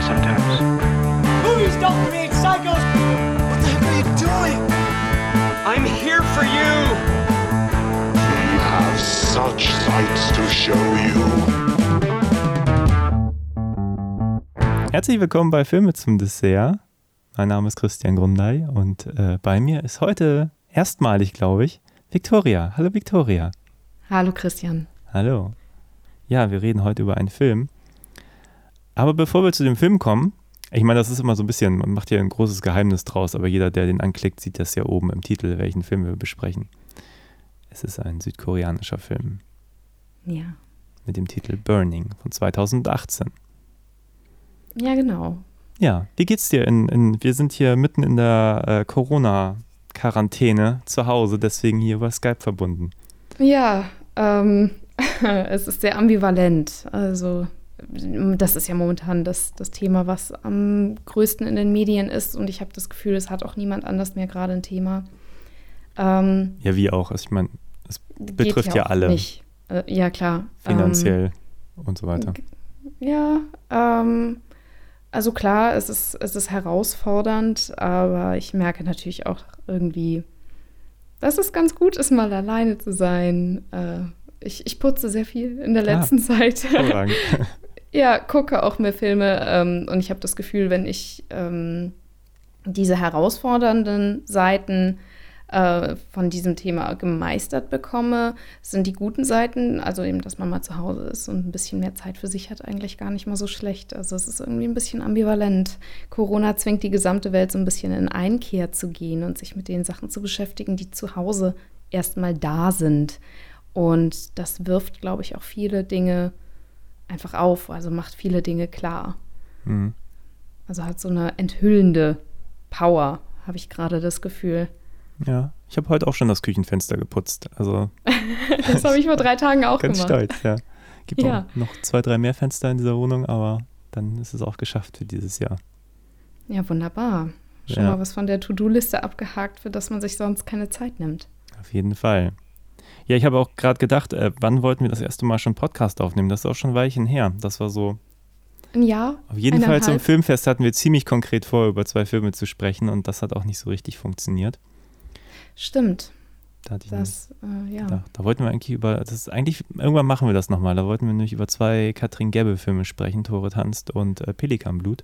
Mad sometimes. Movies don't create psychos. What the heck are you doing? I'm here for you! We have such sights to show you. Herzlich willkommen bei Filme zum Dessert. Mein Name ist Christian Grundei und äh, bei mir ist heute erstmalig, glaube ich, Victoria. Hallo Victoria. Hallo Christian. Hallo. Ja, wir reden heute über einen Film. Aber bevor wir zu dem Film kommen, ich meine, das ist immer so ein bisschen, man macht hier ein großes Geheimnis draus, aber jeder, der den anklickt, sieht das ja oben im Titel, welchen Film wir besprechen. Es ist ein südkoreanischer Film Ja. mit dem Titel Burning von 2018. Ja, genau. Ja, wie geht's dir? In, in, wir sind hier mitten in der äh, Corona-Quarantäne zu Hause, deswegen hier über Skype verbunden. Ja, ähm, es ist sehr ambivalent. Also, das ist ja momentan das, das Thema, was am größten in den Medien ist. Und ich habe das Gefühl, es hat auch niemand anders mehr gerade ein Thema. Ähm, Ja, wie auch. Also ich meine, es betrifft ja, auch alle Nicht. Äh, ja, klar. finanziell und so weiter. Ähm, ja, ähm, also klar, es ist, es ist herausfordernd, aber ich merke natürlich auch irgendwie, dass es ganz gut ist, mal alleine zu sein. Äh, ich, ich putze sehr viel in der Ah, letzten Zeit. Ja, gucke auch mehr Filme ähm, und ich habe das Gefühl, wenn ich ähm, diese herausfordernden Seiten äh, von diesem Thema gemeistert bekomme, sind die guten Seiten, also eben, dass man mal zu Hause ist und ein bisschen mehr Zeit für sich hat, eigentlich gar nicht mal so schlecht. Also es ist irgendwie ein bisschen ambivalent. Corona zwingt die gesamte Welt so ein bisschen in Einkehr zu gehen und sich mit den Sachen zu beschäftigen, die zu Hause erstmal da sind. Und das wirft, glaube ich, auch viele Dinge einfach auf, also macht viele Dinge klar. Mhm. Also hat so eine enthüllende Power, habe ich gerade das Gefühl. Ja, ich habe heute auch schon das Küchenfenster geputzt. Also Das habe ich vor drei Tagen auch ganz gemacht. stolz, ja. Gibt Ja. noch zwei, drei mehr Fenster in dieser Wohnung, aber dann ist es auch geschafft für dieses Jahr. Ja, wunderbar. Schon Ja. mal was von der To-Do-Liste abgehakt, für das man sich sonst keine Zeit nimmt. Auf jeden Fall. Ja, ich habe auch gerade gedacht, äh, wann wollten wir das erste Mal schon Podcast aufnehmen? Das ist auch schon ein Weilchen her. Das war so. Ein Jahr? Auf jeden Fall zum? Filmfest hatten wir ziemlich konkret vor, über zwei Filme zu sprechen und das hat auch nicht so richtig funktioniert. Stimmt. Da, hatte ich Das, äh, ja. Da, da wollten wir eigentlich über, das ist eigentlich, irgendwann machen wir das nochmal. Da wollten wir nämlich über zwei Katrin Gebbe-Filme sprechen, Tore tanzt und äh, Pelikanblut.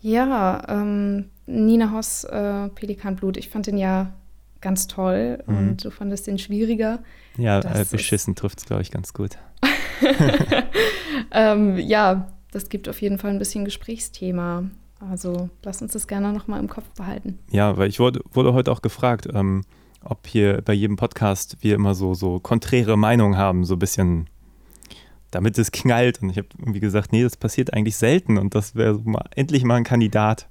Ja, ähm, Nina Hoss, äh, Pelikanblut, ich fand den ja ganz toll Mhm. und du fandest den schwieriger. Ja, äh, beschissen trifft es, glaube ich, ganz gut. ähm, ja, das gibt auf jeden Fall ein bisschen Gesprächsthema. Also lass uns das gerne nochmal im Kopf behalten. Ja, weil ich wurde, wurde heute auch gefragt, ähm, ob hier bei jedem Podcast wir immer so, so konträre Meinungen haben, so ein bisschen, damit es knallt. Und ich habe irgendwie gesagt, nee, das passiert eigentlich selten und das wäre so mal, endlich mal ein Kandidat,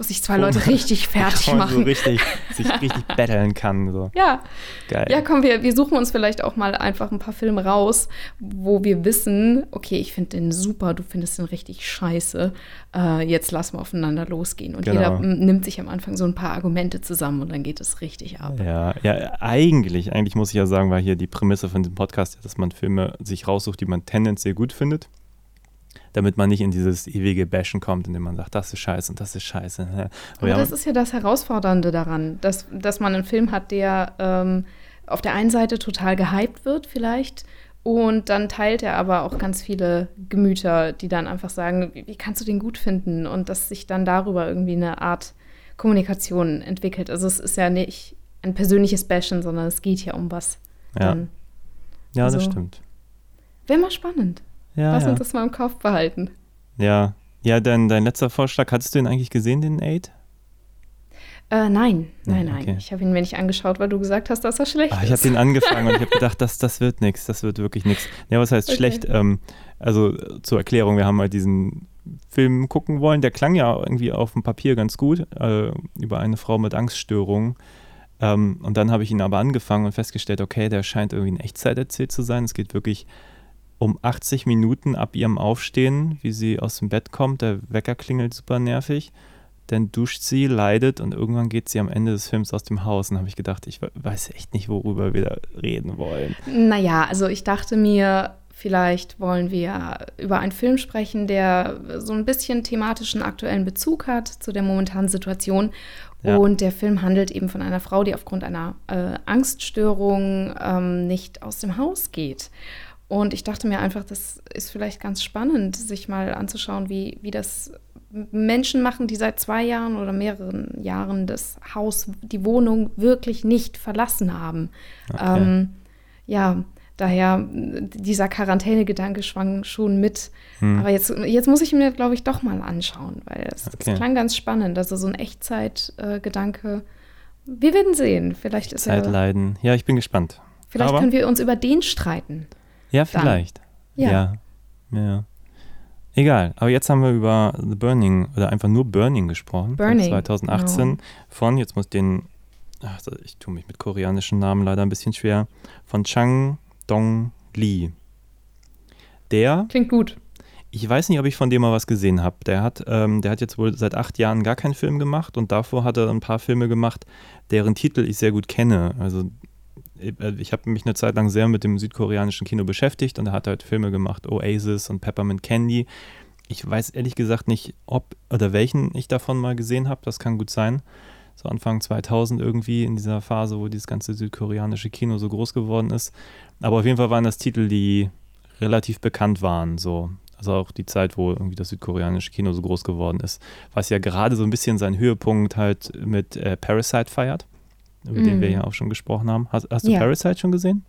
Wo sich zwei Leute richtig fertig man so machen. richtig, sich richtig battlen kann. So. Ja, Geil. ja, komm, wir, wir suchen uns vielleicht auch mal einfach ein paar Filme raus, wo wir wissen, okay, ich finde den super, du findest den richtig scheiße. Äh, jetzt lass mal aufeinander losgehen. Und Genau. jeder mm, nimmt sich am Anfang so ein paar Argumente zusammen und dann geht es richtig ab. Ja, ja, eigentlich, eigentlich muss ich ja sagen, war hier die Prämisse von diesem Podcast, dass man Filme sich raussucht, die man tendenziell gut findet, damit man nicht in dieses ewige Bashen kommt, indem man sagt, das ist scheiße und das ist scheiße. Aber Aber das ist ja das Herausfordernde daran, dass, dass man einen Film hat, der ähm, auf der einen Seite total gehypt wird vielleicht und dann teilt er aber auch ganz viele Gemüter, die dann einfach sagen, wie, wie kannst du den gut finden und dass sich dann darüber irgendwie eine Art Kommunikation entwickelt. Also es ist ja nicht ein persönliches Bashen, sondern es geht ja um was. ja, Dann ja das also- stimmt. Wäre mal spannend. Ja, Lass ja. uns das mal im Kopf behalten. ja. ja dein, dein letzter Vorschlag, hattest du ihn eigentlich gesehen, den Aid? Äh, nein, nein, nein. okay. Ich habe ihn mir nicht angeschaut, weil du gesagt hast, dass er schlecht Ah, ich habe ist. den angefangen und ich habe gedacht, das, das wird nichts, das wird wirklich nichts. Ja, was heißt Okay. schlecht? Ähm, also zur Erklärung, wir haben halt diesen Film gucken wollen, der klang ja irgendwie auf dem Papier ganz gut, äh, über eine Frau mit Angststörungen. Ähm, und dann habe ich ihn aber angefangen und festgestellt, okay, der scheint irgendwie in Echtzeit erzählt zu sein. Es geht wirklich um 80 Minuten ab ihrem Aufstehen, wie sie aus dem Bett kommt. Der Wecker klingelt super nervig. Dann duscht sie, leidet und irgendwann geht sie am Ende des Films aus dem Haus. Und habe ich gedacht, ich we- weiß echt nicht, worüber wir da reden wollen. Naja, also ich dachte mir, Vielleicht wollen wir über einen Film sprechen, der so ein bisschen thematischen aktuellen Bezug hat zu der momentanen Situation. Ja. Und der Film handelt eben von einer Frau, die aufgrund einer äh, Angststörung ähm, nicht aus dem Haus geht. Und ich dachte mir einfach, das ist vielleicht ganz spannend, sich mal anzuschauen, wie, wie das Menschen machen, die seit zwei Jahren oder mehreren Jahren das Haus, die Wohnung wirklich nicht verlassen haben. Okay. Ähm, ja, daher dieser Quarantäne-Gedanke schwang schon mit. Hm. Aber jetzt, jetzt muss ich mir, glaube ich, doch mal anschauen, weil es, es Okay. klang ganz spannend. Also so ein Echtzeit-Gedanke. Wir werden sehen. Vielleicht ist er, Zeitleiden. Ja, ich bin gespannt. vielleicht Aber- können wir uns über den streiten. Ja, vielleicht. Ja. ja. Ja. Egal, aber jetzt haben wir über The Burning oder einfach nur Burning gesprochen. Burning, Von 2018 genau. von, jetzt muss ich den, ach, ich tue mich mit koreanischen Namen leider ein bisschen schwer, von Chang Dong Lee. Der, Klingt gut. ich weiß nicht, ob ich von dem mal was gesehen habe. Der hat, ähm, der hat jetzt wohl seit acht Jahren gar keinen Film gemacht und davor hat er ein paar Filme gemacht, deren Titel ich sehr gut kenne. Also ich habe mich eine Zeit lang sehr mit dem südkoreanischen Kino beschäftigt und er hat halt Filme gemacht, Oasis und Peppermint Candy. Ich weiß ehrlich gesagt nicht, ob oder welchen ich davon mal gesehen habe. Das kann gut sein. So Anfang 2000 irgendwie in dieser Phase, wo dieses ganze südkoreanische Kino so groß geworden ist. Aber auf jeden Fall waren das Titel, die relativ bekannt waren. So. Also auch die Zeit, wo irgendwie das südkoreanische Kino so groß geworden ist. Was ja gerade so ein bisschen seinen Höhepunkt halt mit äh, Parasite feiert, über den Mhm. wir ja auch schon gesprochen haben. Hast, hast du Ja. Parasite schon gesehen?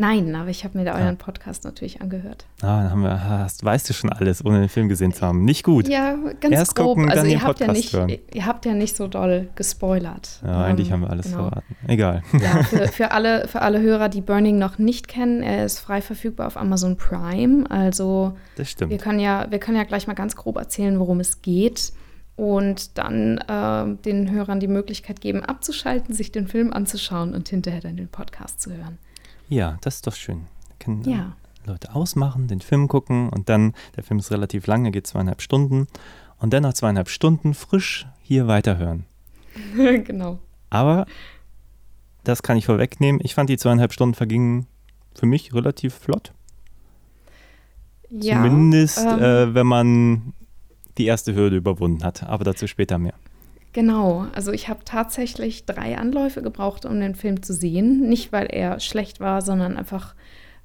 Nein, aber ich habe mir da Ah. euren Podcast natürlich angehört. Ah, dann haben wir, hast, weißt du schon alles, ohne den Film gesehen zu haben. Nicht gut. Ja, ganz Erst grob. gucken, also dann ihr den habt, ja Podcast nicht, hören. ihr habt ja nicht so doll gespoilert. Ja, eigentlich Ähm, haben wir alles genau. verraten. Egal. Ja, für, für, alle, für alle Hörer, die Burning noch nicht kennen, er ist frei verfügbar auf Amazon Prime. Also Das stimmt. wir können ja, wir können ja gleich mal ganz grob erzählen, worum es geht. Und dann äh, den Hörern die Möglichkeit geben, abzuschalten, sich den Film anzuschauen und hinterher dann den Podcast zu hören. Ja, das ist doch schön. Da können äh, Ja. Leute ausmachen, den Film gucken und dann, der Film ist relativ lang, er geht zweieinhalb Stunden und dann nach zweieinhalb Stunden frisch hier weiterhören. genau. Aber das kann ich vorwegnehmen. Ich fand die zweieinhalb Stunden vergingen für mich relativ flott. Ja, Zumindest, ähm, äh, wenn man die erste Hürde überwunden hat. Aber dazu später mehr. Genau, also ich habe tatsächlich drei Anläufe gebraucht, um den Film zu sehen. Nicht, weil er schlecht war, sondern einfach,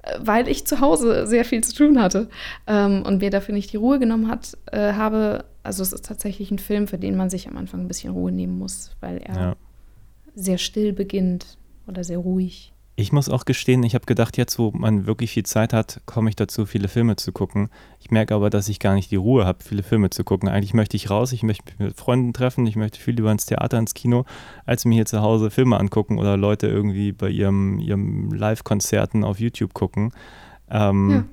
äh, weil ich zu Hause sehr viel zu tun hatte ähm, und mir dafür nicht die Ruhe genommen hat, äh, habe. Also es ist tatsächlich ein Film, für den man sich am Anfang ein bisschen Ruhe nehmen muss, weil er Ja. sehr still beginnt oder sehr ruhig. Ich muss auch gestehen, ich habe gedacht, jetzt, wo man wirklich viel Zeit hat, komme ich dazu, viele Filme zu gucken. Ich merke aber, dass ich gar nicht die Ruhe habe, viele Filme zu gucken. Eigentlich möchte ich raus, ich möchte mich mit Freunden treffen, ich möchte viel lieber ins Theater, ins Kino, als mir hier zu Hause Filme angucken oder Leute irgendwie bei ihrem, ihrem Live-Konzerten auf YouTube gucken. Ähm,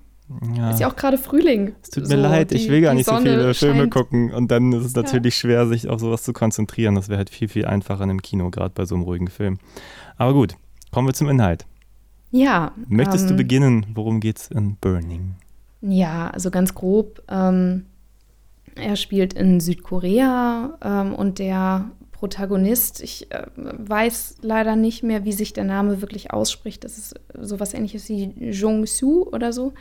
ja. Ist ja auch gerade Frühling. Es tut mir So, leid, die- ich will gar nicht so Sonne viele Filme scheint. gucken und dann ist es natürlich schwer, sich auf sowas zu konzentrieren. Das wäre halt viel, viel einfacher im Kino, gerade bei so einem ruhigen Film. Aber gut, kommen wir zum Inhalt. Ja. Möchtest du ähm, beginnen? Worum geht's in Burning? Ja, also ganz grob. Ähm, er spielt in Südkorea ähm, und der Protagonist, ich äh, weiß leider nicht mehr, wie sich der Name wirklich ausspricht. Das ist sowas ähnliches wie Jong-Soo oder so.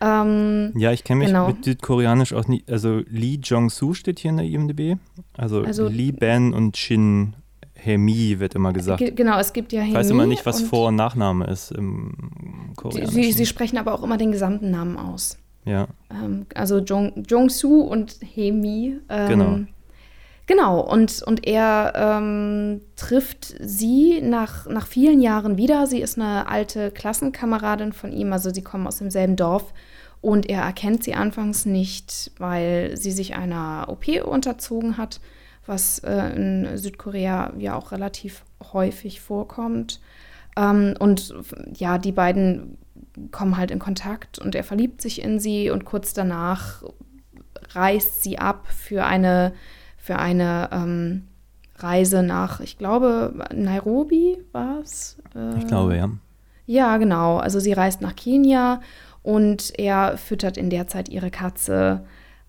Ähm, Ja, ich kenne mich genau. mit Südkoreanisch auch nicht. Also Lee Jong-soo steht hier in der IMDb. Also, Also- Lee Ben und Shin Hemi wird immer gesagt. ge- genau, es gibt ja Ich weiß immer nicht, was und Vor- und Nachname ist im Koreanischen. sie, sie sprechen aber auch immer den gesamten Namen aus. ja, Ähm, also Jong, Jong-Soo und Hemi. Ähm, Genau. Genau, und, und er ähm, trifft sie nach, nach vielen Jahren wieder. Sie ist eine alte Klassenkameradin von ihm, also sie kommen aus demselben Dorf. Und er erkennt sie anfangs nicht, weil sie sich einer OP unterzogen hat, was äh, in Südkorea ja auch relativ häufig vorkommt. Ähm, und ja, die beiden kommen halt in Kontakt und er verliebt sich in sie und kurz danach reist sie ab für eine, für eine ähm, Reise nach, ich glaube, Nairobi war es. Äh, ich glaube, ja. Ja, genau. Also sie reist nach Kenia und er füttert in der Zeit ihre Katze.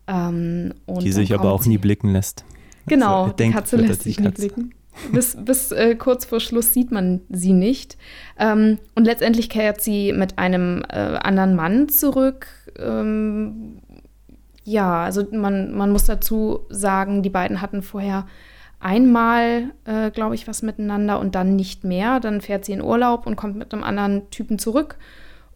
Ähm, Die sich aber auch nie blicken lässt. Genau, Also er die denkt, Katze lässt sich Katze. blicken. bis, bis äh, kurz vor Schluss sieht man sie nicht. Ähm, und letztendlich kehrt sie mit einem äh, anderen Mann zurück. Ähm, ja, also man, man muss dazu sagen, die beiden hatten vorher einmal, äh, glaube ich, was miteinander und dann nicht mehr. Dann fährt sie in Urlaub und kommt mit einem anderen Typen zurück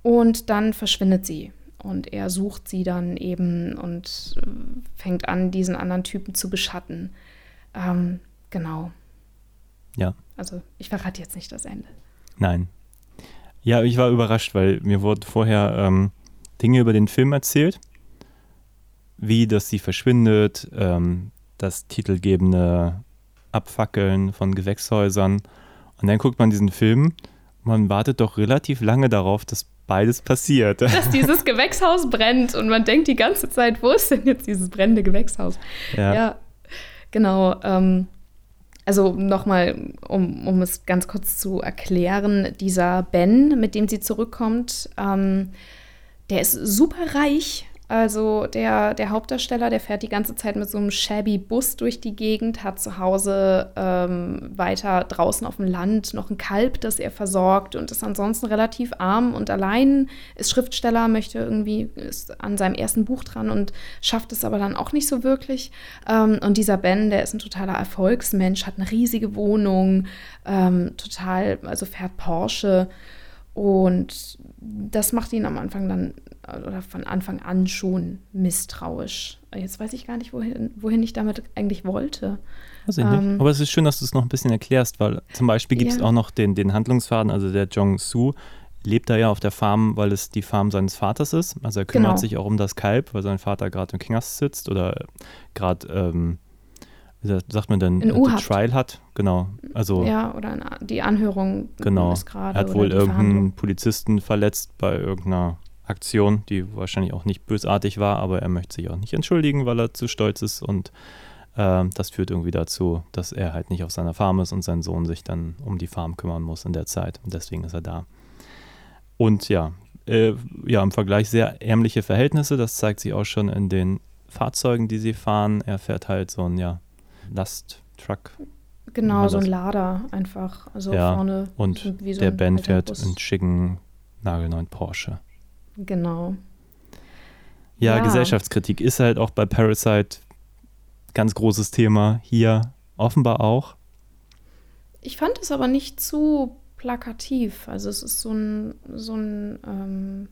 und dann verschwindet sie. Und er sucht sie dann eben und äh, fängt an, diesen anderen Typen zu beschatten. Ähm, genau. Ja. Also ich verrate jetzt nicht das Ende. Nein. Ja, ich war überrascht, weil mir wurden vorher ähm, Dinge über den Film erzählt, wie dass sie verschwindet, ähm, das titelgebende Abfackeln von Gewächshäusern. Und dann guckt man diesen Film, man wartet doch relativ lange darauf, dass beides passiert. Dass dieses Gewächshaus brennt und man denkt die ganze Zeit, wo ist denn jetzt dieses brennende Gewächshaus? Ja, Ja, genau. Ähm, also nochmal, um, um es ganz kurz zu erklären, dieser Ben, mit dem sie zurückkommt, ähm, der ist super reich. Also der, der Hauptdarsteller, der fährt die ganze Zeit mit so einem shabby Bus durch die Gegend, hat zu Hause ähm, weiter draußen auf dem Land noch ein Kalb, das er versorgt und ist ansonsten relativ arm und allein, ist Schriftsteller, möchte irgendwie, ist an seinem ersten Buch dran und schafft es aber dann auch nicht so wirklich. Ähm, und dieser Ben, der ist ein totaler Erfolgsmensch, hat eine riesige Wohnung, ähm, total, also fährt Porsche. Und das macht ihn am Anfang dann, oder von Anfang an schon misstrauisch. Jetzt weiß ich gar nicht, wohin, wohin ich damit eigentlich wollte. ähm, Aber es ist schön, dass du es noch ein bisschen erklärst, weil zum Beispiel gibt es Ja. auch noch den, den Handlungsfaden, also der Jong-Soo lebt da ja auf der Farm, weil es die Farm seines Vaters ist. Also er kümmert Genau. sich auch um das Kalb, weil sein Vater gerade im Knast sitzt oder gerade, ähm, wie sagt- man denn, In äh. Trial hat. Genau. Also Ja, oder die Anhörung Genau. ist gerade. Er hat wohl irgendeinen. Polizisten verletzt bei irgendeiner Aktion, die wahrscheinlich auch nicht bösartig war, aber er möchte sich auch nicht entschuldigen, weil er zu stolz ist und ähm, das führt irgendwie dazu, dass er halt nicht auf seiner Farm ist und sein Sohn sich dann um die Farm kümmern muss in der Zeit und deswegen ist er da. Und ja, äh, ja, im Vergleich sehr ärmliche Verhältnisse, das zeigt sich auch schon in den Fahrzeugen, die sie fahren. Er fährt halt so ein, ja, Lasttruck Genau, so ein? Lader einfach. Also Ja, vorne. und so der Ben fährt einen schicken, nagelneuen Porsche. Genau. Ja, Ja. Gesellschaftskritik ist halt auch bei Parasite ganz großes Thema. Hier offenbar auch. Ich fand es aber nicht zu plakativ. Also es ist so ein, so ein ähm,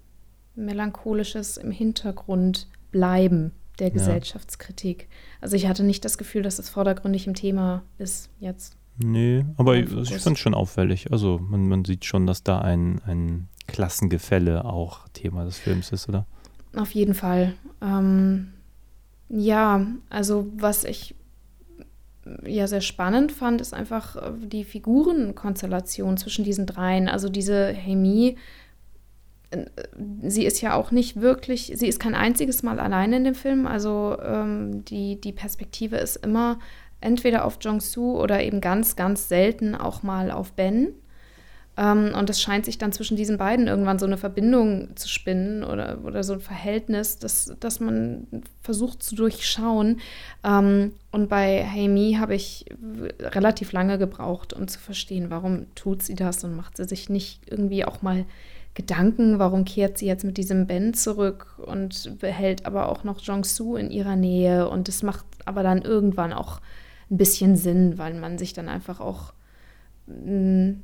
melancholisches im Hintergrund bleiben der Gesellschaftskritik. Also ich hatte nicht das Gefühl, dass es vordergründig im Thema ist jetzt. Nee, aber ich, ich fand es schon auffällig. Also man, man sieht schon, dass da ein, ein Klassengefälle auch Thema des Films ist, oder? Auf jeden Fall. Ähm, ja, also was ich ja sehr spannend fand, ist einfach äh, die Figurenkonstellation zwischen diesen dreien. Also diese Hemi, äh, sie ist ja auch nicht wirklich, sie ist kein einziges Mal alleine in dem Film. Also ähm, die, die Perspektive ist immer entweder auf Jong-Soo oder eben ganz, ganz selten auch mal auf Ben. Ähm, und es scheint sich dann zwischen diesen beiden irgendwann so eine Verbindung zu spinnen oder, oder so ein Verhältnis, das, das man versucht zu durchschauen. Ähm, und bei Haimi habe ich relativ lange gebraucht, um zu verstehen, warum tut sie das und macht sie sich nicht irgendwie auch mal Gedanken, warum kehrt sie jetzt mit diesem Ben zurück und behält aber auch noch Jong-Soo in ihrer Nähe. Und das macht aber dann irgendwann auch ein bisschen Sinn, weil man sich dann einfach auch mh,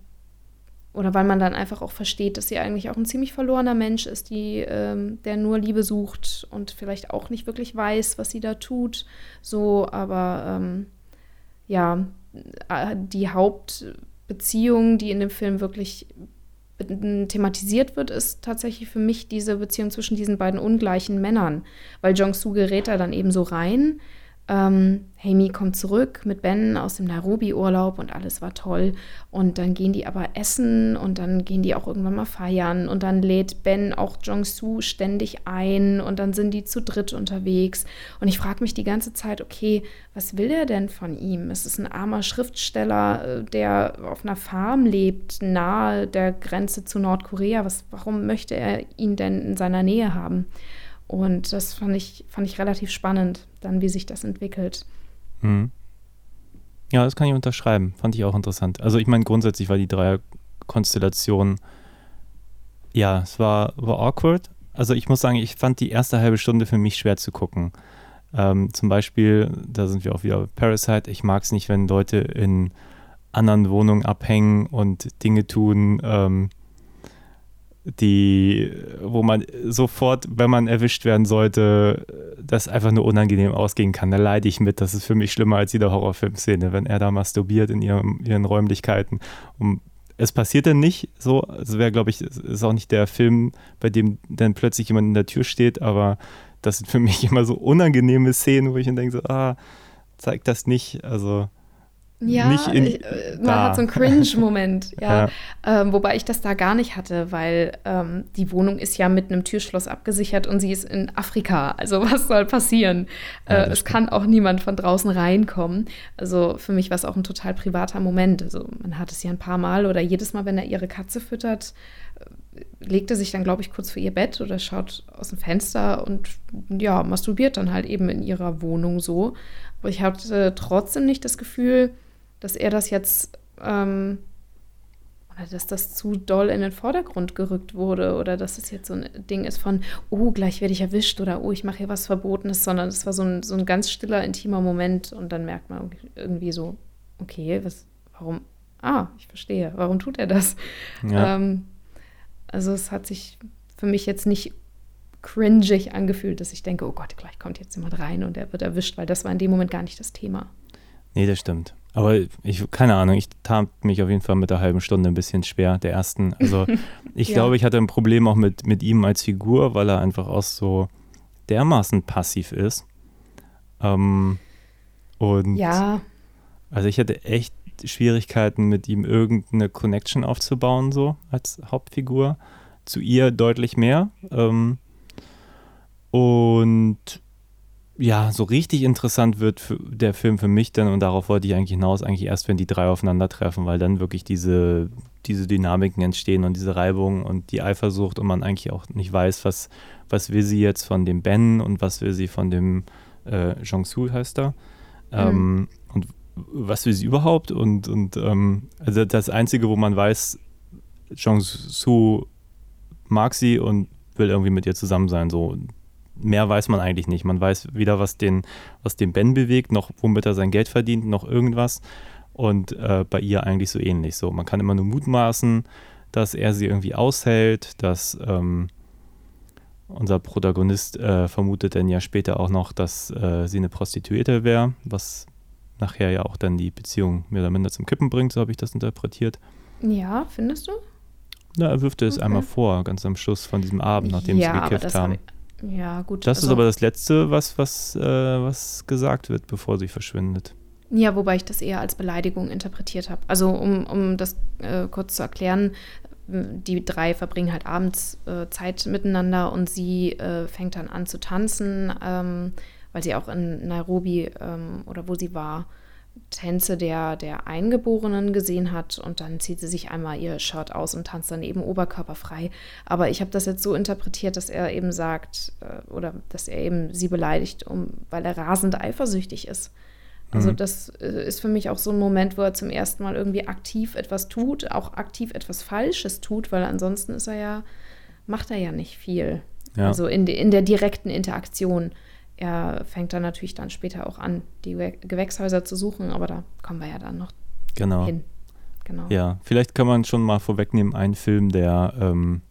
oder weil man dann einfach auch versteht, dass sie eigentlich auch ein ziemlich verlorener Mensch ist, die, ähm, der nur Liebe sucht und vielleicht auch nicht wirklich weiß, was sie da tut. So, aber ähm, ja, äh, die Hauptbeziehung, die in dem Film wirklich thematisiert wird, ist tatsächlich für mich diese Beziehung zwischen diesen beiden ungleichen Männern, weil Jong-Soo gerät da dann eben so rein. Ähm, Haimi kommt zurück mit Ben aus dem Nairobi-Urlaub und alles war toll. Und dann gehen die aber essen und dann gehen die auch irgendwann mal feiern. Und dann lädt Ben auch Jong-Soo ständig ein und dann sind die zu dritt unterwegs. Und ich frage mich die ganze Zeit, okay, was will er denn von ihm? Es ist ein armer Schriftsteller, äh, der auf einer Farm lebt, nahe der Grenze zu Nordkorea. Was, warum möchte er ihn denn in seiner Nähe haben? Und das fand ich, fand ich relativ spannend, dann wie sich das entwickelt. Mhm. Ja, das kann ich unterschreiben. Fand ich auch interessant. Also ich meine, grundsätzlich war die Dreierkonstellation, ja, es war, war awkward. Also ich muss sagen, ich fand die erste halbe Stunde für mich schwer zu gucken. Ähm, zum Beispiel, da sind wir auch wieder Parasite, ich mag es nicht, wenn Leute in anderen Wohnungen abhängen und Dinge tun, ähm, die, wo man sofort, wenn man erwischt werden sollte, das einfach nur unangenehm ausgehen kann. Da leide ich mit. Das ist für mich schlimmer als jede Horrorfilmszene, wenn er da masturbiert in ihrem, ihren Räumlichkeiten. Und es passiert dann nicht so. Es wäre, glaube ich, ist auch nicht der Film, bei dem dann plötzlich jemand in der Tür steht, aber das sind für mich immer so unangenehme Szenen, wo ich dann denke, so, ah, zeig das nicht. Also ja, ich, äh, man hat so einen Cringe-Moment, ja. ja. Ähm, wobei ich das da gar nicht hatte, weil ähm, die Wohnung ist ja mit einem Türschloss abgesichert und sie ist in Afrika. Also was soll passieren? Ja, äh, es kann auch niemand von draußen reinkommen. Also für mich war es auch ein total privater Moment. Also man hat es ja ein paar Mal oder jedes Mal, wenn er ihre Katze füttert, äh, legt er sich dann, glaube ich, kurz vor ihr Bett oder schaut aus dem Fenster und ja, masturbiert dann halt eben in ihrer Wohnung so. Aber ich hatte trotzdem nicht das Gefühl, dass er das jetzt ähm, oder dass das zu doll in den Vordergrund gerückt wurde oder dass es jetzt so ein Ding ist von, oh, gleich werde ich erwischt oder oh, ich mache hier was Verbotenes, sondern es war so ein, so ein ganz stiller, intimer Moment und dann merkt man irgendwie so, okay, was, warum, ah, ich verstehe, warum tut er das? Ja. Ähm, also es hat sich für mich jetzt nicht cringig angefühlt, dass ich denke, oh Gott, gleich kommt jetzt jemand rein und er wird erwischt, weil das war in dem Moment gar nicht das Thema. Nee, das stimmt. Aber ich, keine Ahnung, ich tat mich auf jeden Fall mit der halben Stunde ein bisschen schwer, der ersten. Also ich ja. glaube, ich hatte ein Problem auch mit, mit ihm als Figur, weil er einfach auch so dermaßen passiv ist. Ähm, und ja. Also ich hatte echt Schwierigkeiten, mit ihm irgendeine Connection aufzubauen, so als Hauptfigur. Zu ihr deutlich mehr. Ähm, und ja, so richtig interessant wird der Film für mich dann, und darauf wollte ich eigentlich hinaus, eigentlich erst, wenn die drei aufeinandertreffen, weil dann wirklich diese, diese Dynamiken entstehen und diese Reibung und die Eifersucht und man eigentlich auch nicht weiß, was, was will sie jetzt von dem Ben und was will sie von dem äh, Jong-Soo heißt er. Mhm. Ähm, und was will sie überhaupt? Und, und ähm, also das Einzige, wo man weiß, Jong-Soo mag sie und will irgendwie mit ihr zusammen sein. So mehr weiß man eigentlich nicht. Man weiß weder, was den, was den Ben bewegt, noch womit er sein Geld verdient, noch irgendwas. Und äh, bei ihr eigentlich so ähnlich. So, man kann immer nur mutmaßen, dass er sie irgendwie aushält, dass ähm, unser Protagonist äh, vermutet dann ja später auch noch, dass äh, sie eine Prostituierte wäre, was nachher ja auch dann die Beziehung mehr oder minder zum Kippen bringt, so habe ich das interpretiert. Ja, findest du? Na, er wirft es okay. einmal vor, ganz am Schluss von diesem Abend, nachdem ja, sie gekifft haben. Ja, gut. Das also, ist aber das Letzte, was, was, äh, was gesagt wird, bevor sie verschwindet. Ja, wobei ich das eher als Beleidigung interpretiert habe. Also, um, um das äh, kurz zu erklären, die drei verbringen halt abends äh, Zeit miteinander und sie äh, fängt dann an zu tanzen, ähm, weil sie auch in Nairobi ähm, oder wo sie war, Tänze der, der Eingeborenen gesehen hat und dann zieht sie sich einmal ihr Shirt aus und tanzt dann eben oberkörperfrei. Aber ich habe das jetzt so interpretiert, dass er eben sagt äh, oder dass er eben sie beleidigt, um, weil er rasend eifersüchtig ist. Also mhm. das äh, ist für mich auch so ein Moment, wo er zum ersten Mal irgendwie aktiv etwas tut, auch aktiv etwas Falsches tut, weil ansonsten ist er ja, macht er ja nicht viel. Ja. Also in, in der direkten Interaktion er fängt dann natürlich dann später auch an, die Gewächshäuser zu suchen, aber da kommen wir ja dann noch genau. hin. Genau. Ja, vielleicht kann man schon mal vorwegnehmen, ein Film der ähm,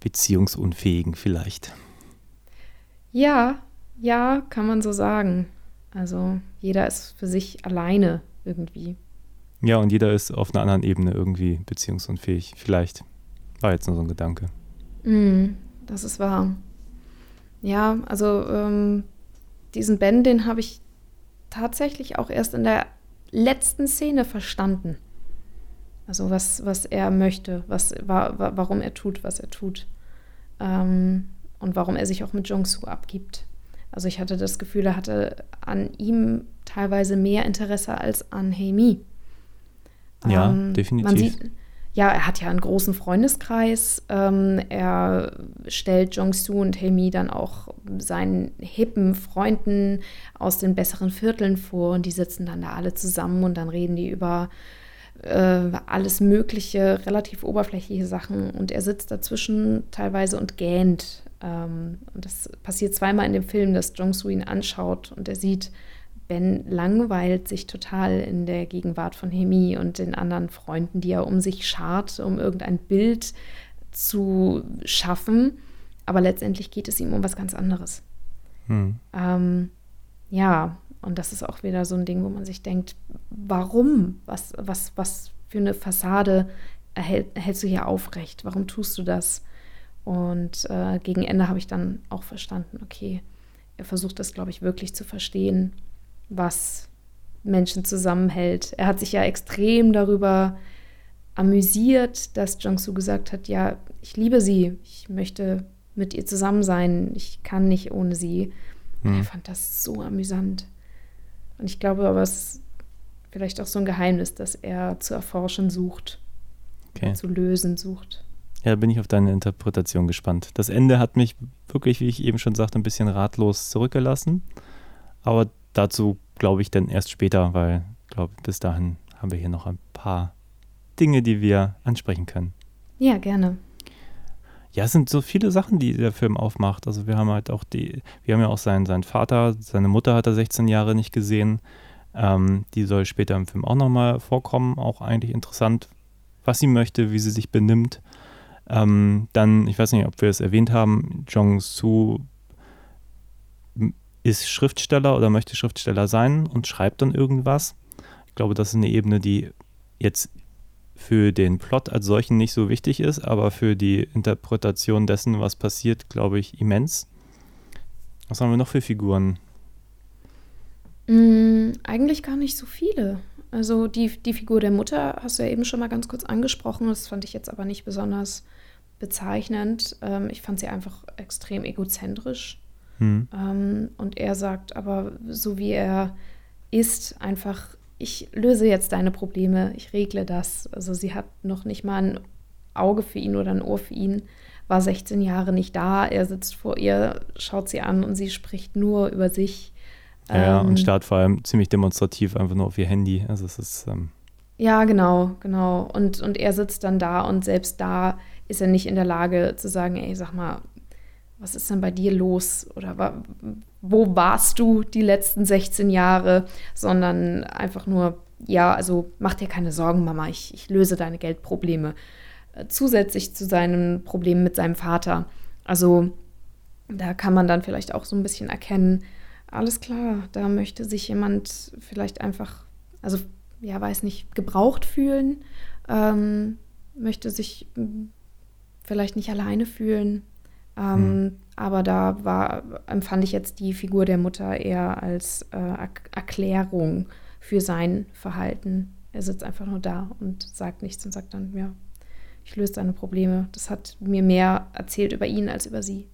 Beziehungsunfähigen vielleicht. Ja, ja, kann man so sagen. Also jeder ist für sich alleine irgendwie. Ja, und jeder ist auf einer anderen Ebene irgendwie beziehungsunfähig. Vielleicht war jetzt nur so ein Gedanke. Mm, das ist wahr. Ja, also ähm, diesen Ben, den habe ich tatsächlich auch erst in der letzten Szene verstanden. Also was, was er möchte, was, wa, wa, warum er tut, was er tut. Ähm, und warum er sich auch mit Jong-Soo abgibt. Also ich hatte das Gefühl, er hatte an ihm teilweise mehr Interesse als an Heimi. Ja, ähm, definitiv. Man sieht, ja, er hat ja einen großen Freundeskreis. Ähm, er stellt Jong-Soo und Helmi dann auch seinen hippen Freunden aus den besseren Vierteln vor und die sitzen dann da alle zusammen und dann reden die über äh, alles Mögliche, relativ oberflächliche Sachen und er sitzt dazwischen teilweise und gähnt. Ähm, und das passiert zweimal in dem Film, dass Jong-Soo ihn anschaut und er sieht, Ben langweilt sich total in der Gegenwart von Hemi und den anderen Freunden, die er um sich schart, um irgendein Bild zu schaffen. Aber letztendlich geht es ihm um was ganz anderes. Hm. Ähm, ja, und das ist auch wieder so ein Ding, wo man sich denkt, warum? Was, was, was für eine Fassade erhält, erhältst du hier aufrecht? Warum tust du das? Und äh, gegen Ende habe ich dann auch verstanden, okay, er versucht das, glaube ich, wirklich zu verstehen was Menschen zusammenhält. Er hat sich ja extrem darüber amüsiert, dass Jong-Soo gesagt hat, ja, ich liebe sie, ich möchte mit ihr zusammen sein, ich kann nicht ohne sie. Hm. Er fand das so amüsant. Und ich glaube aber, es ist vielleicht auch so ein Geheimnis, dass er zu erforschen sucht, okay. zu lösen sucht. Ja, bin ich auf deine Interpretation gespannt. Das Ende hat mich wirklich, wie ich eben schon sagte, ein bisschen ratlos zurückgelassen. Aber dazu glaube ich dann erst später, weil ich glaube, bis dahin haben wir hier noch ein paar Dinge, die wir ansprechen können. Ja, gerne. Ja, es sind so viele Sachen, die der Film aufmacht. Also wir haben halt auch die, wir haben ja auch seinen, seinen Vater, seine Mutter hat er 16 Jahre nicht gesehen. Ähm, die soll später im Film auch nochmal vorkommen. Auch eigentlich interessant, was sie möchte, wie sie sich benimmt. Ähm, dann, ich weiß nicht, ob wir es erwähnt haben, Jong-Soo ist Schriftsteller oder möchte Schriftsteller sein und schreibt dann irgendwas. Ich glaube, das ist eine Ebene, die jetzt für den Plot als solchen nicht so wichtig ist, aber für die Interpretation dessen, was passiert, glaube ich, immens. Was haben wir noch für Figuren? Mm, eigentlich gar nicht so viele. Also die, die Figur der Mutter hast du ja eben schon mal ganz kurz angesprochen. Das fand ich jetzt aber nicht besonders bezeichnend. Ähm, ich fand sie einfach extrem egozentrisch. Mhm. Ähm, und er sagt aber, so wie er ist, einfach, ich löse jetzt deine Probleme, ich regle das. Also sie hat noch nicht mal ein Auge für ihn oder ein Ohr für ihn, war 16 Jahre nicht da, er sitzt vor ihr, schaut sie an und sie spricht nur über sich. Ja, ähm, und starrt vor allem ziemlich demonstrativ einfach nur auf ihr Handy. Also es ist. Ähm ja, genau, genau. Und, und er sitzt dann da und selbst da ist er nicht in der Lage zu sagen, ey, sag mal, was ist denn bei dir los? Oder wo warst du die letzten 16 Jahre? Sondern einfach nur, ja, also mach dir keine Sorgen, Mama, ich, ich löse deine Geldprobleme. Äh, zusätzlich zu seinen Problemen mit seinem Vater. Also da kann man dann vielleicht auch so ein bisschen erkennen, alles klar, da möchte sich jemand vielleicht einfach, also ja, weiß nicht, gebraucht fühlen, ähm, möchte sich hm, vielleicht nicht alleine fühlen, ähm, hm. Aber da war, empfand ich jetzt die Figur der Mutter eher als äh, Erklärung für sein Verhalten. Er sitzt einfach nur da und sagt nichts und sagt dann, ja, ich löse deine Probleme. Das hat mir mehr erzählt über ihn als über sie.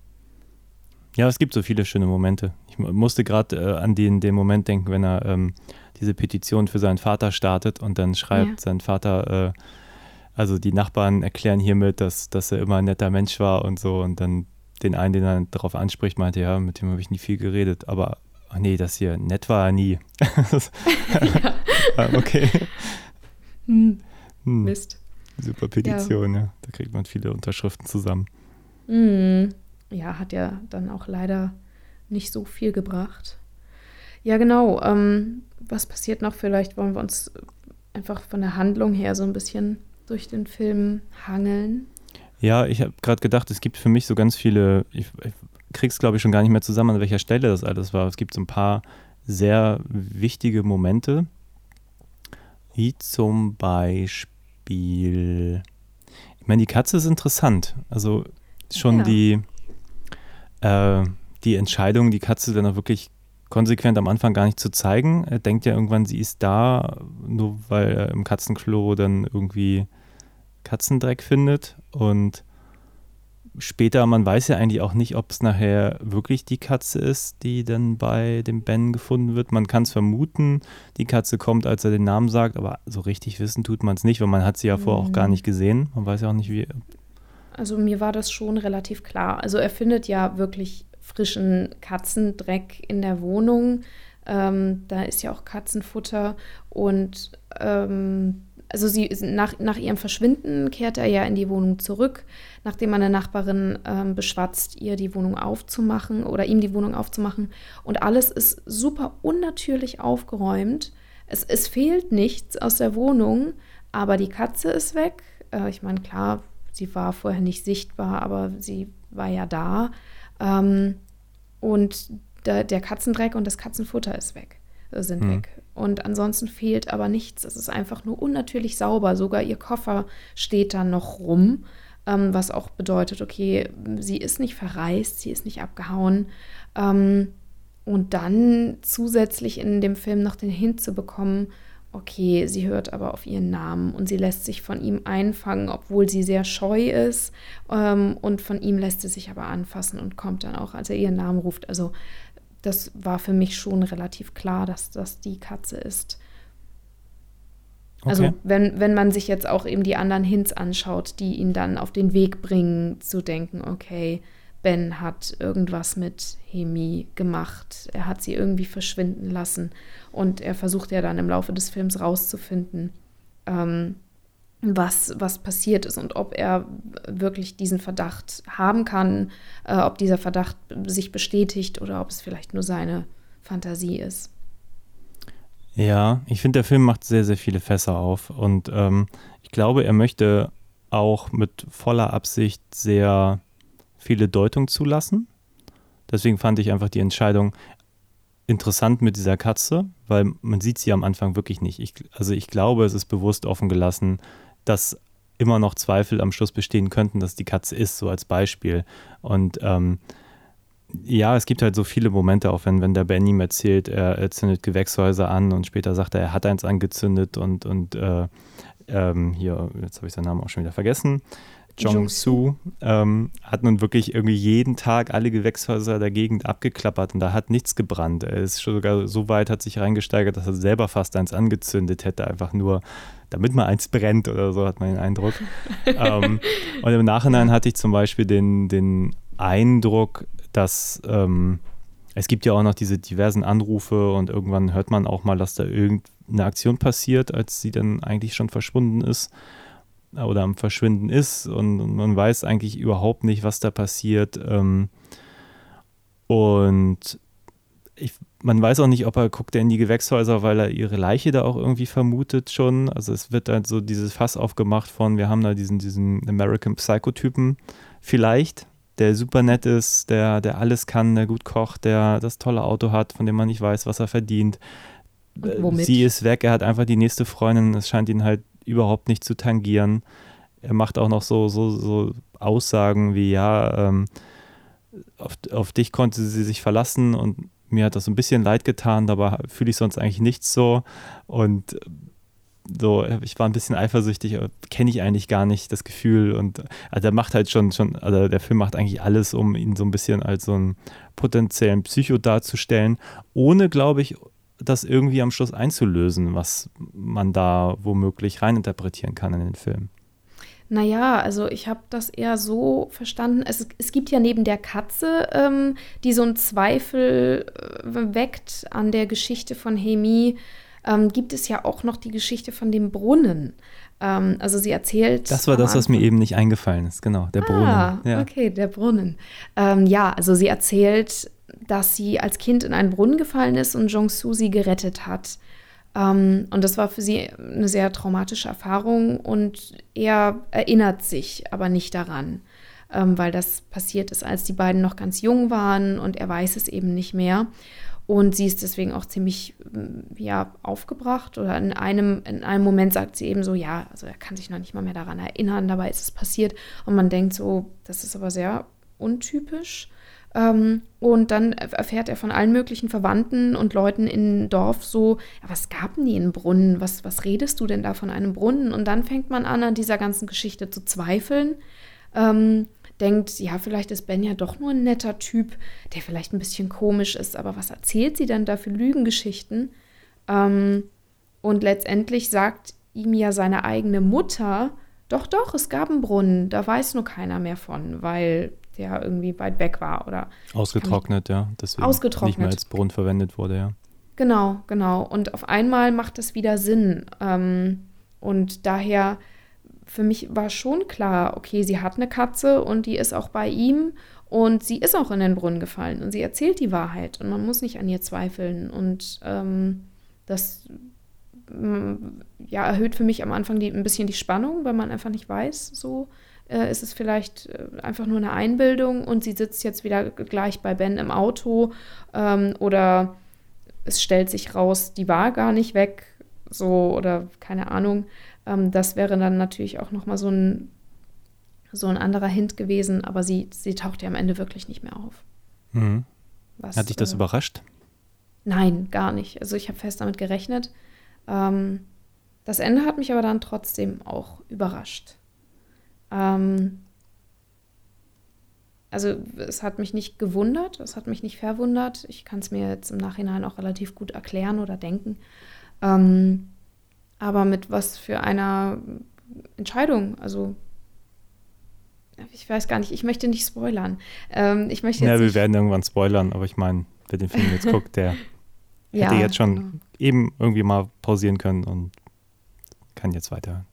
Ja, es gibt so viele schöne Momente. Ich musste gerade äh, an den, den Moment denken, wenn er ähm, diese Petition für seinen Vater startet und dann schreibt ja. sein Vater, äh, also die Nachbarn erklären hiermit, dass, dass er immer ein netter Mensch war und so. Und dann den einen, den er darauf anspricht, meinte, ja, mit dem habe ich nie viel geredet. Aber ach nee, das hier nett war er nie. okay. Hm. Hm. Mist. Super Petition, ja. ja. Da kriegt man viele Unterschriften zusammen. Hm. Ja, hat ja dann auch leider nicht so viel gebracht. Ja, genau. Ähm, was passiert noch? Vielleicht wollen wir uns einfach von der Handlung her so ein bisschen durch den Film hangeln. Ja, ich habe gerade gedacht, es gibt für mich so ganz viele, ich, ich krieg's glaube ich schon gar nicht mehr zusammen, an welcher Stelle das alles war. Es gibt so ein paar sehr wichtige Momente, wie zum Beispiel, ich meine, die Katze ist interessant. Also schon ja. die, äh, die Entscheidung, die Katze dann auch wirklich konsequent am Anfang gar nicht zu zeigen. Er denkt ja irgendwann, sie ist da, nur weil er im Katzenklo dann irgendwie Katzendreck findet und später, man weiß ja eigentlich auch nicht, ob es nachher wirklich die Katze ist, die dann bei dem Ben gefunden wird. Man kann es vermuten, die Katze kommt, als er den Namen sagt, aber so richtig wissen tut man es nicht, weil man hat sie ja vorher auch gar Mhm. nicht gesehen. Man weiß ja auch nicht, wie. Also mir war das schon relativ klar. Also er findet ja wirklich frischen Katzendreck in der Wohnung. Ähm, da ist ja auch Katzenfutter. Und ähm, also sie nach, nach ihrem Verschwinden kehrt er ja in die Wohnung zurück, nachdem eine Nachbarin ähm, beschwatzt, ihr die Wohnung aufzumachen oder ihm die Wohnung aufzumachen. Und alles ist super unnatürlich aufgeräumt. Es, es fehlt nichts aus der Wohnung, aber die Katze ist weg. Äh, ich meine, klar, sie war vorher nicht sichtbar, aber sie war ja da. Ähm, und der, der Katzendreck und das Katzenfutter ist weg, äh, sind Hm. weg. Und ansonsten fehlt aber nichts. Es ist einfach nur unnatürlich sauber. Sogar ihr Koffer steht da noch rum, ähm, was auch bedeutet, okay, sie ist nicht verreist, sie ist nicht abgehauen. Ähm, und dann zusätzlich in dem Film noch den Hint zu bekommen, okay, sie hört aber auf ihren Namen und sie lässt sich von ihm einfangen, obwohl sie sehr scheu ist. Ähm, und von ihm lässt sie sich aber anfassen und kommt dann auch, als er ihren Namen ruft. Also das war für mich schon relativ klar, dass das die Katze ist. Also Okay. wenn, wenn man sich jetzt auch eben die anderen Hints anschaut, die ihn dann auf den Weg bringen, zu denken, okay, Ben hat irgendwas mit Hemi gemacht, er hat sie irgendwie verschwinden lassen und er versucht ja dann im Laufe des Films rauszufinden, ähm, was, was passiert ist und ob er wirklich diesen Verdacht haben kann, äh, ob dieser Verdacht sich bestätigt oder ob es vielleicht nur seine Fantasie ist. Ja, ich finde, der Film macht sehr, sehr viele Fässer auf. Und ähm, ich glaube, er möchte auch mit voller Absicht sehr viele Deutung zulassen. Deswegen fand ich einfach die Entscheidung interessant mit dieser Katze, weil man sieht sie am Anfang wirklich nicht. Ich, also ich glaube, es ist bewusst offen gelassen, dass immer noch Zweifel am Schluss bestehen könnten, dass die Katze ist, so als Beispiel. Und ähm, ja, es gibt halt so viele Momente, auch wenn, wenn der Ben ihm erzählt, er, er zündet Gewächshäuser an und später sagt er, er hat eins angezündet und, und äh, ähm, hier, jetzt habe ich seinen Namen auch schon wieder vergessen. Jong Soo ähm, hat nun wirklich irgendwie jeden Tag alle Gewächshäuser der Gegend abgeklappert und da hat nichts gebrannt. Er ist schon sogar so weit, hat sich reingesteigert, dass er selber fast eins angezündet hätte, einfach nur, damit mal eins brennt oder so, hat man den Eindruck. ähm, und im Nachhinein hatte ich zum Beispiel den, den Eindruck, dass ähm, es gibt ja auch noch diese diversen Anrufe und irgendwann hört man auch mal, dass da irgendeine Aktion passiert, als sie dann eigentlich schon verschwunden ist oder am Verschwinden ist und, und man weiß eigentlich überhaupt nicht, was da passiert. Ähm, und ich, man weiß auch nicht, ob er guckt er in die Gewächshäuser, weil er ihre Leiche da auch irgendwie vermutet schon. Also es wird halt so dieses Fass aufgemacht von, wir haben da diesen, diesen American Psycho-Typen vielleicht, der super nett ist, der, der alles kann, der gut kocht, der das tolle Auto hat, von dem man nicht weiß, was er verdient. Sie ist weg, er hat einfach die nächste Freundin, es scheint ihn halt überhaupt nicht zu tangieren. Er macht auch noch so, so, so Aussagen wie, ja, ähm, auf, auf dich konnte sie sich verlassen und mir hat das ein bisschen leid getan, dabei fühle ich sonst eigentlich nichts so. Und so, ich war ein bisschen eifersüchtig, kenne ich eigentlich gar nicht das Gefühl. Und also der macht halt schon, schon, also der Film macht eigentlich alles, um ihn so ein bisschen als so einen potenziellen Psycho darzustellen, ohne, glaube ich, das irgendwie am Schluss einzulösen, was man da womöglich reininterpretieren kann in den Film. Naja, also ich habe das eher so verstanden. Es, es gibt ja neben der Katze, ähm, die so einen Zweifel äh, weckt an der Geschichte von Hemi, ähm, gibt es ja auch noch die Geschichte von dem Brunnen. Ähm, also sie erzählt. Das war das, was mir eben nicht eingefallen ist, genau, der Brunnen. Ah, Ja. okay, der Brunnen. Ähm, ja, also sie erzählt, dass sie als Kind in einen Brunnen gefallen ist und Jong-Soo sie gerettet hat. Ähm, und das war für sie eine sehr traumatische Erfahrung und er erinnert sich aber nicht daran, ähm, weil das passiert ist, als die beiden noch ganz jung waren und er weiß es eben nicht mehr. Und sie ist deswegen auch ziemlich mm, ja, aufgebracht oder in einem, in einem Moment sagt sie eben so, ja, also er kann sich noch nicht mal mehr daran erinnern, dabei ist es passiert. Und man denkt so, das ist aber sehr untypisch. Ähm, und dann erfährt er von allen möglichen Verwandten und Leuten im Dorf so, ja, was gab denn die in Brunnen? Was, was redest du denn da von einem Brunnen? Und dann fängt man an, an dieser ganzen Geschichte zu zweifeln. Ähm, denkt, ja, vielleicht ist Ben ja doch nur ein netter Typ, der vielleicht ein bisschen komisch ist, aber was erzählt sie denn da für Lügengeschichten? Ähm, und letztendlich sagt ihm ja seine eigene Mutter, doch, doch, es gab einen Brunnen, da weiß nur keiner mehr von, weil der irgendwie weit weg war oder ausgetrocknet, ja, deswegen ausgetrocknet. nicht mehr als Brunnen verwendet wurde, ja. Genau, genau. Und auf einmal macht es wieder Sinn. Ähm, und daher für mich war schon klar, okay, sie hat eine Katze und die ist auch bei ihm und sie ist auch in den Brunnen gefallen und sie erzählt die Wahrheit und man muss nicht an ihr zweifeln. Und ähm, das mm, ja, erhöht für mich am Anfang die, ein bisschen die Spannung, weil man einfach nicht weiß, so äh, ist es vielleicht äh, einfach nur eine Einbildung und sie sitzt jetzt wieder gleich bei Ben im Auto ähm, oder es stellt sich raus, die war gar nicht weg, so oder keine Ahnung. Ähm, das wäre dann natürlich auch nochmal so ein, so ein anderer Hint gewesen, aber sie, sie taucht ja am Ende wirklich nicht mehr auf. Mhm. Was, Hat dich das äh, überrascht? Nein, gar nicht. Also ich habe fest damit gerechnet. Ähm, das Ende hat mich aber dann trotzdem auch überrascht. Ähm, also es hat mich nicht gewundert, es hat mich nicht verwundert. Ich kann es mir jetzt im Nachhinein auch relativ gut erklären oder denken. Ähm, aber mit was für einer Entscheidung, also ich weiß gar nicht, ich möchte nicht spoilern. Ähm, ich möchte ja, wir werden irgendwann spoilern, aber ich meine, wer den Film jetzt guckt, der ja, hätte jetzt schon genau. eben irgendwie mal pausieren können und kann jetzt weiterhören.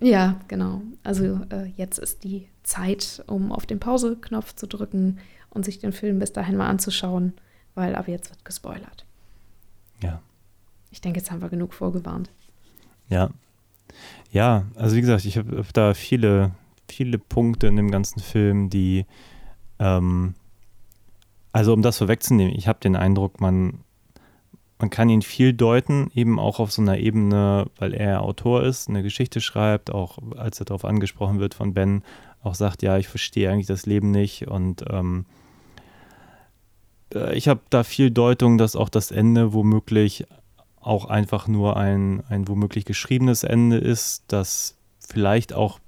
Ja, genau. Also äh, jetzt ist die Zeit, um auf den Pause-Knopf zu drücken und sich den Film bis dahin mal anzuschauen, weil ab jetzt wird gespoilert. Ja. Ich denke, jetzt haben wir genug vorgewarnt. Ja. Ja, also wie gesagt, ich habe hab da viele, viele Punkte in dem ganzen Film, die, ähm, also um das vorwegzunehmen, ich habe den Eindruck, man, man kann ihn viel deuten, eben auch auf so einer Ebene, weil er Autor ist, eine Geschichte schreibt, auch als er darauf angesprochen wird von Ben, auch sagt, ja, ich verstehe eigentlich das Leben nicht und ähm, äh, ich habe da viel Deutung, dass auch das Ende womöglich auch einfach nur ein, ein womöglich geschriebenes Ende ist, dass vielleicht auch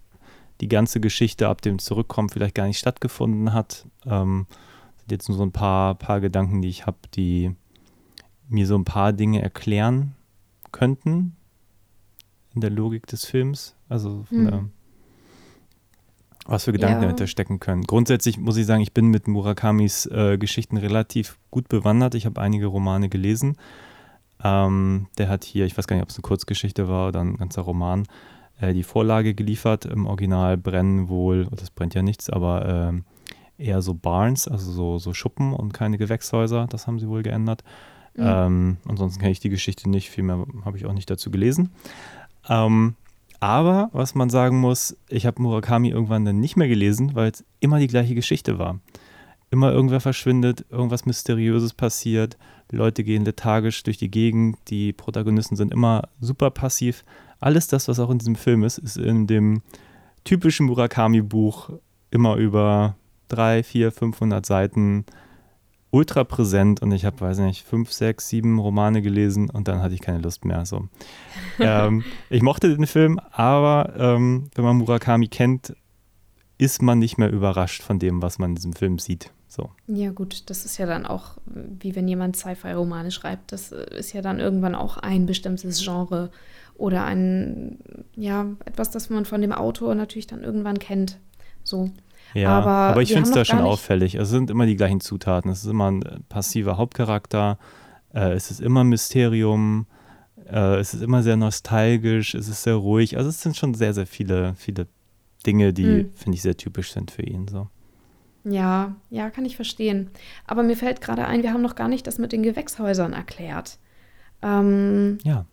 die ganze Geschichte ab dem Zurückkommen vielleicht gar nicht stattgefunden hat. Ähm, sind jetzt nur so ein paar, paar Gedanken, die ich habe, die mir so ein paar Dinge erklären könnten in der Logik des Films. Also hm. der, was für Gedanken ja. dahinter stecken können. Grundsätzlich muss ich sagen, ich bin mit Murakamis äh, Geschichten relativ gut bewandert. Ich habe einige Romane gelesen. Ähm, der hat hier, ich weiß gar nicht, ob es eine Kurzgeschichte war oder ein ganzer Roman, äh, die Vorlage geliefert. Im Original brennen wohl, das brennt ja nichts, aber äh, eher so Barns, also so, so Schuppen und keine Gewächshäuser. Das haben sie wohl geändert. Mhm. Ähm, ansonsten kenne ich die Geschichte nicht, viel mehr habe ich auch nicht dazu gelesen. Ähm, aber was man sagen muss, ich habe Murakami irgendwann dann nicht mehr gelesen, weil es immer die gleiche Geschichte war. Immer irgendwer verschwindet, irgendwas Mysteriöses passiert, Leute gehen lethargisch durch die Gegend, die Protagonisten sind immer super passiv. Alles das, was auch in diesem Film ist, ist in dem typischen Murakami-Buch immer über drei, vier, 500 Seiten ultra präsent und ich habe, weiß nicht, fünf, sechs, sieben Romane gelesen und dann hatte ich keine Lust mehr. So. ähm, ich mochte den Film, aber ähm, wenn man Murakami kennt, ist man nicht mehr überrascht von dem, was man in diesem Film sieht. So. Ja, gut, das ist ja dann auch, wie wenn jemand Sci-Fi-Romane schreibt, das ist ja dann irgendwann auch ein bestimmtes Genre oder ein, ja, etwas, das man von dem Autor natürlich dann irgendwann kennt. So. Ja, aber, aber ich finde es da schon auffällig. Es sind immer die gleichen Zutaten. Es ist immer ein äh, passiver Hauptcharakter. Äh, es ist immer ein Mysterium. Äh, es ist immer sehr nostalgisch. Es ist sehr ruhig. Also es sind schon sehr, sehr viele, viele Dinge, die, hm. finde ich, sehr typisch sind für ihn. So. Ja, ja, kann ich verstehen. Aber mir fällt gerade ein, wir haben noch gar nicht das mit den Gewächshäusern erklärt. Ähm, ja.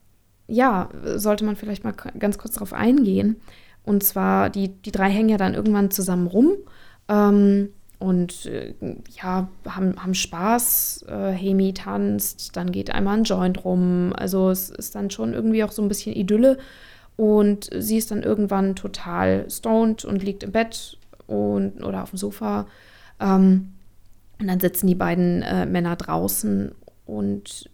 Ja, sollte man vielleicht mal ganz kurz darauf eingehen. Und zwar, die, die drei hängen ja dann irgendwann zusammen rum ähm, und äh, ja, haben, haben Spaß. Äh, Hemi tanzt, dann geht einmal ein Joint rum. Also es ist dann schon irgendwie auch so ein bisschen Idylle. Und sie ist dann irgendwann total stoned und liegt im Bett und, oder auf dem Sofa. Ähm, und dann sitzen die beiden äh, Männer draußen und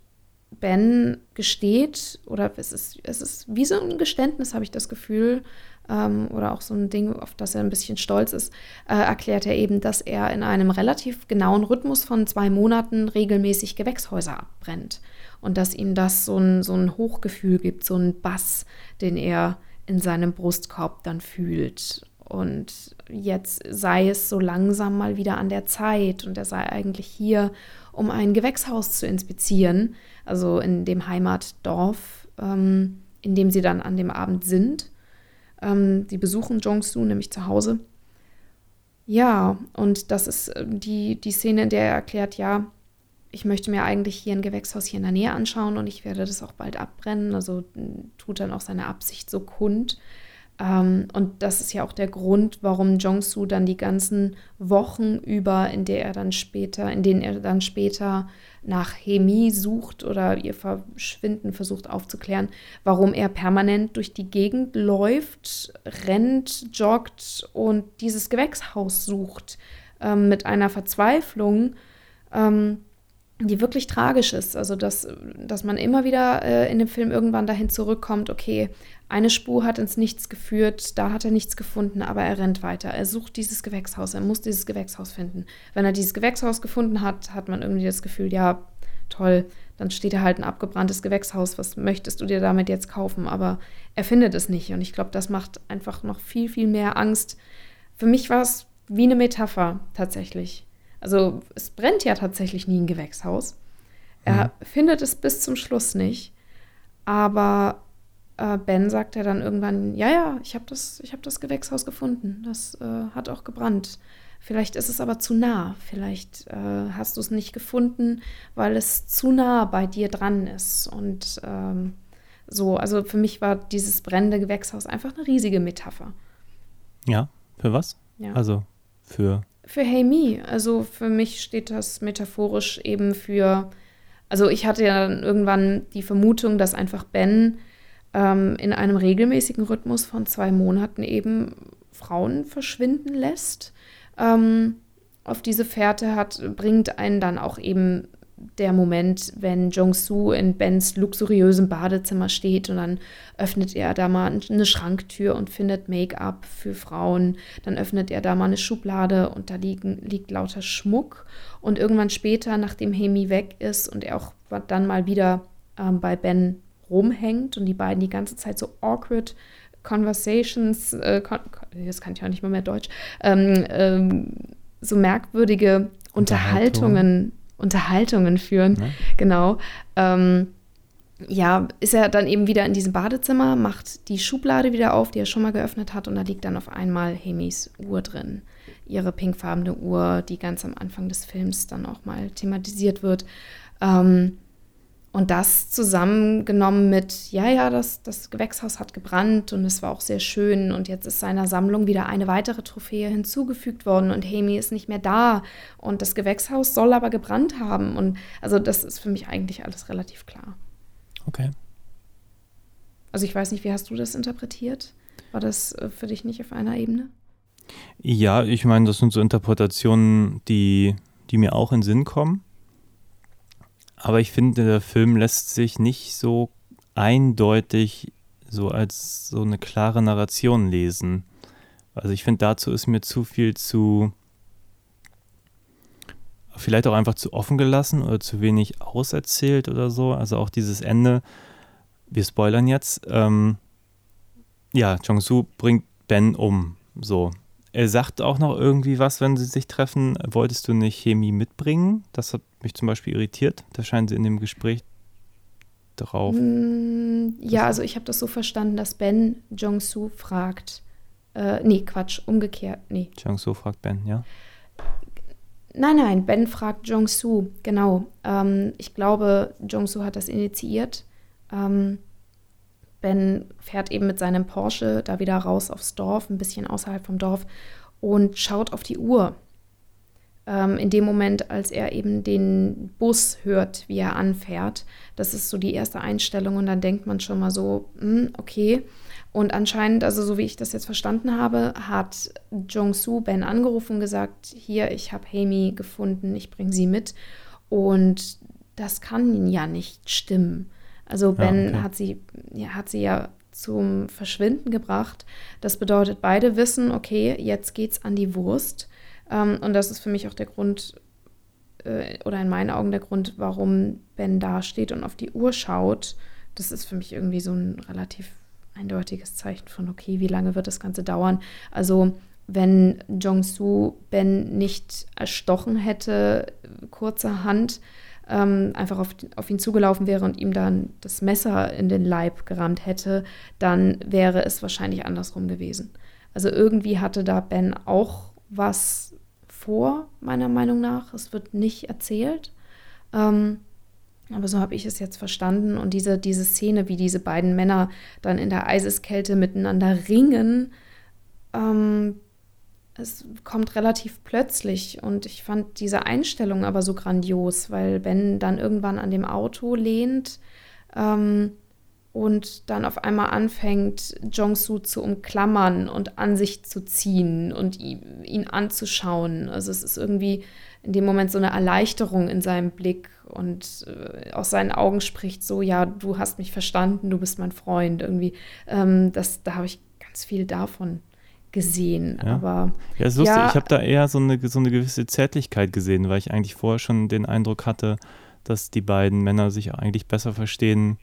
Ben gesteht, oder es ist, es ist wie so ein Geständnis, habe ich das Gefühl, ähm, oder auch so ein Ding, auf das er ein bisschen stolz ist, äh, erklärt er eben, dass er in einem relativ genauen Rhythmus von zwei Monaten regelmäßig Gewächshäuser abbrennt. Und dass ihm das so ein, so ein Hochgefühl gibt, so ein Bass, den er in seinem Brustkorb dann fühlt. Und jetzt sei es so langsam mal wieder an der Zeit und er sei eigentlich hier, um ein Gewächshaus zu inspizieren, also in dem Heimatdorf, ähm, in dem sie dann an dem Abend sind. Ähm, die besuchen Jong-Soo nämlich zu Hause. Ja, und das ist äh, die, die Szene, in der er erklärt, ja, ich möchte mir eigentlich hier ein Gewächshaus hier in der Nähe anschauen und ich werde das auch bald abbrennen. Also tut dann auch seine Absicht so kund. Ähm, und das ist ja auch der Grund, warum Jong-Soo dann die ganzen Wochen über, in der er dann später, in denen er dann später nach Hemi sucht oder ihr Verschwinden versucht aufzuklären, warum er permanent durch die Gegend läuft, rennt, joggt und dieses Gewächshaus sucht ähm, mit einer Verzweiflung. Ähm, die wirklich tragisch ist. Also, dass, dass man immer wieder äh, in dem Film irgendwann dahin zurückkommt, okay, eine Spur hat ins Nichts geführt, da hat er nichts gefunden, aber er rennt weiter. Er sucht dieses Gewächshaus, er muss dieses Gewächshaus finden. Wenn er dieses Gewächshaus gefunden hat, hat man irgendwie das Gefühl, ja, toll, dann steht er halt ein abgebranntes Gewächshaus, was möchtest du dir damit jetzt kaufen? Aber er findet es nicht und ich glaube, das macht einfach noch viel, viel mehr Angst. Für mich war es wie eine Metapher tatsächlich. Also es brennt ja tatsächlich nie ein Gewächshaus. Er mhm. findet es bis zum Schluss nicht. Aber äh, Ben sagt ja dann irgendwann, ja, ja, ich habe das, hab das Gewächshaus gefunden. Das äh, hat auch gebrannt. Vielleicht ist es aber zu nah. Vielleicht äh, hast du es nicht gefunden, weil es zu nah bei dir dran ist. Und ähm, so, also für mich war dieses brennende Gewächshaus einfach eine riesige Metapher. Ja, für was? Ja. Also für für Hey Me. Also für mich steht das metaphorisch eben für, also ich hatte ja dann irgendwann die Vermutung, dass einfach Ben ähm, in einem regelmäßigen Rhythmus von zwei Monaten eben Frauen verschwinden lässt. Ähm, auf diese Fährte hat, bringt einen dann auch eben der Moment, wenn Jong-Soo in Bens luxuriösem Badezimmer steht und dann öffnet er da mal eine Schranktür und findet Make-up für Frauen. Dann öffnet er da mal eine Schublade und da liegen, liegt lauter Schmuck. Und irgendwann später, nachdem Hemi weg ist und er auch dann mal wieder ähm, bei Ben rumhängt und die beiden die ganze Zeit so awkward Conversations, äh, das kann ich auch nicht mal mehr Deutsch, ähm, ähm, so merkwürdige Unterhaltungen Unterhaltungen führen. Ja. Genau. Ähm, ja, ist er dann eben wieder in diesem Badezimmer, macht die Schublade wieder auf, die er schon mal geöffnet hat, und da liegt dann auf einmal Hemis Uhr drin. Ihre pinkfarbene Uhr, die ganz am Anfang des Films dann auch mal thematisiert wird. Ähm, und das zusammengenommen mit, ja, ja, das, das Gewächshaus hat gebrannt und es war auch sehr schön und jetzt ist seiner Sammlung wieder eine weitere Trophäe hinzugefügt worden und Hemi ist nicht mehr da und das Gewächshaus soll aber gebrannt haben. Und also das ist für mich eigentlich alles relativ klar. Okay. Also ich weiß nicht, wie hast du das interpretiert? War das äh, für dich nicht auf einer Ebene? Ja, ich meine, das sind so Interpretationen, die, die mir auch in Sinn kommen. Aber ich finde, der Film lässt sich nicht so eindeutig so als so eine klare Narration lesen. Also ich finde, dazu ist mir zu viel zu, vielleicht auch einfach zu offen gelassen oder zu wenig auserzählt oder so. Also auch dieses Ende, wir spoilern jetzt, ähm, ja, Jong-Soo bringt Ben um, so. Er sagt auch noch irgendwie was, wenn sie sich treffen. Wolltest du nicht Chemie mitbringen? Das hat mich zum Beispiel irritiert. Da scheinen sie in dem Gespräch drauf. Mm, ja, also ich habe das so verstanden, dass Ben Jong-Soo fragt. Äh, nee, Quatsch, umgekehrt. Nee. Jong-Soo fragt Ben, ja? Nein, nein, Ben fragt Jong-Soo, genau. Ähm, ich glaube, Jong-Soo hat das initiiert. Ähm, Ben fährt eben mit seinem Porsche da wieder raus aufs Dorf, ein bisschen außerhalb vom Dorf und schaut auf die Uhr. Ähm, in dem Moment, als er eben den Bus hört, wie er anfährt. Das ist so die erste Einstellung und dann denkt man schon mal so, hm, okay. Und anscheinend, also so wie ich das jetzt verstanden habe, hat Jong-Soo Ben angerufen und gesagt, hier, ich habe Hemi gefunden, ich bringe sie mit. Und das kann ja nicht stimmen. Also Ben ja, okay. hat, sie, ja, hat sie ja zum Verschwinden gebracht. Das bedeutet, beide wissen, okay, jetzt geht's an die Wurst. Ähm, und das ist für mich auch der Grund, äh, oder in meinen Augen der Grund, warum Ben da steht und auf die Uhr schaut. Das ist für mich irgendwie so ein relativ eindeutiges Zeichen von, okay, wie lange wird das Ganze dauern? Also, wenn Jong-Soo Ben nicht erstochen hätte, kurzerhand, ähm, einfach auf, auf ihn zugelaufen wäre und ihm dann das Messer in den Leib gerammt hätte, dann wäre es wahrscheinlich andersrum gewesen. Also irgendwie hatte da Ben auch was vor, meiner Meinung nach. Es wird nicht erzählt. Ähm, aber so habe ich es jetzt verstanden. Und diese, diese Szene, wie diese beiden Männer dann in der Eiseskälte miteinander ringen, ähm, es kommt relativ plötzlich. Und ich fand diese Einstellung aber so grandios, weil Ben dann irgendwann an dem Auto lehnt ähm, und dann auf einmal anfängt, Jong-Soo zu umklammern und an sich zu ziehen und ihn, ihn anzuschauen. Also es ist irgendwie in dem Moment so eine Erleichterung in seinem Blick und äh, aus seinen Augen spricht so, ja, du hast mich verstanden, du bist mein Freund. Irgendwie, ähm, das, da habe ich ganz viel davon gesehen. Ja. Aber ja, ist lustig. Ja. Ich habe da eher so eine, so eine gewisse Zärtlichkeit gesehen, weil ich eigentlich vorher schon den Eindruck hatte, dass die beiden Männer sich eigentlich besser verstehen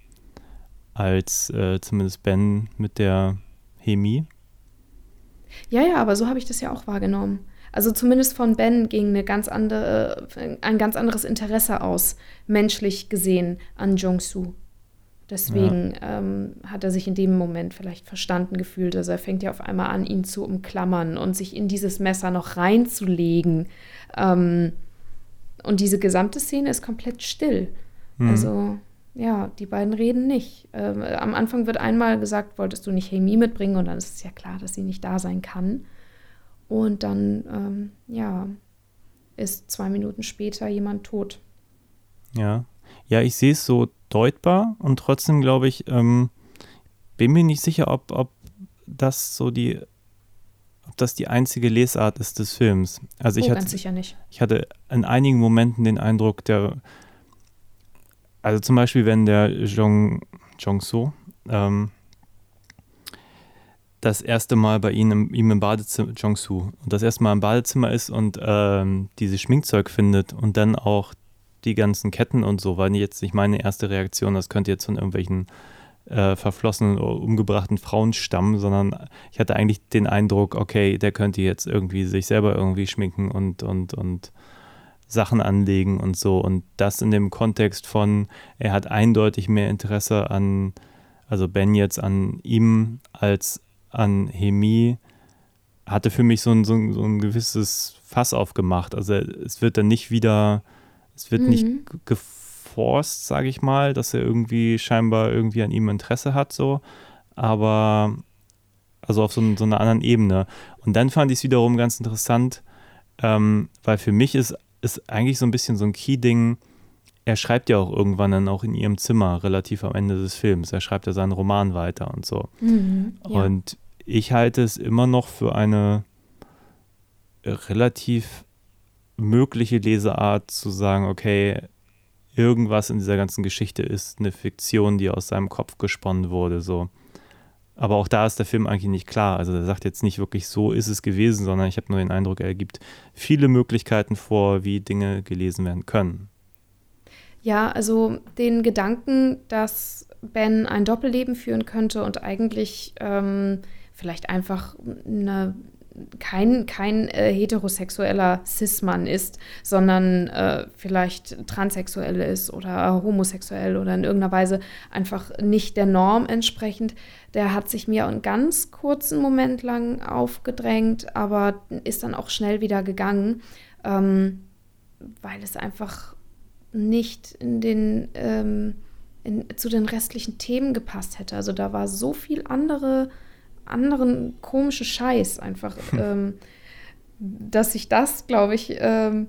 als äh, zumindest Ben mit der Hemi. Ja, ja, aber so habe ich das ja auch wahrgenommen. Also zumindest von Ben ging eine ganz andere, ein ganz anderes Interesse aus, menschlich gesehen, an Jong-Soo. Deswegen ähm, hat er sich in dem Moment vielleicht verstanden gefühlt. Also er fängt ja auf einmal an, ihn zu umklammern und sich in dieses Messer noch reinzulegen. Ähm, und diese gesamte Szene ist komplett still. Mhm. Also ja, die beiden reden nicht. Ähm, am Anfang wird einmal gesagt, wolltest du nicht Hemi mitbringen? Und dann ist es ja klar, dass sie nicht da sein kann. Und dann, ähm, ja, ist zwei Minuten später jemand tot. Ja. Ja, ich sehe es so deutbar und trotzdem glaube ich, ähm, bin mir nicht sicher, ob, ob das so die, ob das die einzige Lesart ist des Films. Also ich oh, hatte, sicher nicht. ich hatte in einigen Momenten den Eindruck, der, also zum Beispiel, wenn der Jong, Jong-So ähm, das erste Mal bei ihm im, ihm im Badezimmer, Jong-Soo, und das erste Mal im Badezimmer ist und ähm, dieses Schminkzeug findet und dann auch die ganzen Ketten und so, war jetzt nicht meine erste Reaktion, das könnte jetzt von irgendwelchen äh, verflossenen oder umgebrachten Frauen stammen, sondern ich hatte eigentlich den Eindruck, okay, der könnte jetzt irgendwie sich selber irgendwie schminken und, und, und Sachen anlegen und so. Und das in dem Kontext von, er hat eindeutig mehr Interesse an, also Ben jetzt an ihm als an Hemi, hatte für mich so ein, so ein, so ein gewisses Fass aufgemacht. Also es wird dann nicht wieder, es wird Mhm. nicht geforst, sage ich mal, dass er irgendwie scheinbar irgendwie an ihm Interesse hat, so. Aber also auf so, so einer anderen Ebene. Und dann fand ich es wiederum ganz interessant, ähm, weil für mich ist, ist eigentlich so ein bisschen so ein Key-Ding, er schreibt ja auch irgendwann dann auch in ihrem Zimmer, relativ am Ende des Films. Er schreibt ja seinen Roman weiter und so. Mhm, ja. Und ich halte es immer noch für eine relativ mögliche Leseart zu sagen, okay, irgendwas in dieser ganzen Geschichte ist eine Fiktion, die aus seinem Kopf gesponnen wurde, so. Aber auch da ist der Film eigentlich nicht klar. Also er sagt jetzt nicht wirklich, so ist es gewesen, sondern ich habe nur den Eindruck, er gibt viele Möglichkeiten vor, wie Dinge gelesen werden können. Ja, also den Gedanken, dass Ben ein Doppelleben führen könnte und eigentlich ähm, vielleicht einfach eine, kein, kein äh, heterosexueller Cis-Mann ist, sondern äh, vielleicht transsexuell ist oder homosexuell oder in irgendeiner Weise einfach nicht der Norm entsprechend, der hat sich mir einen ganz kurzen Moment lang aufgedrängt, aber ist dann auch schnell wieder gegangen, ähm, weil es einfach nicht in den, ähm, in, zu den restlichen Themen gepasst hätte. Also da war so viel andere, anderen komische Scheiß einfach, ähm, dass ich das, glaube ich, ähm,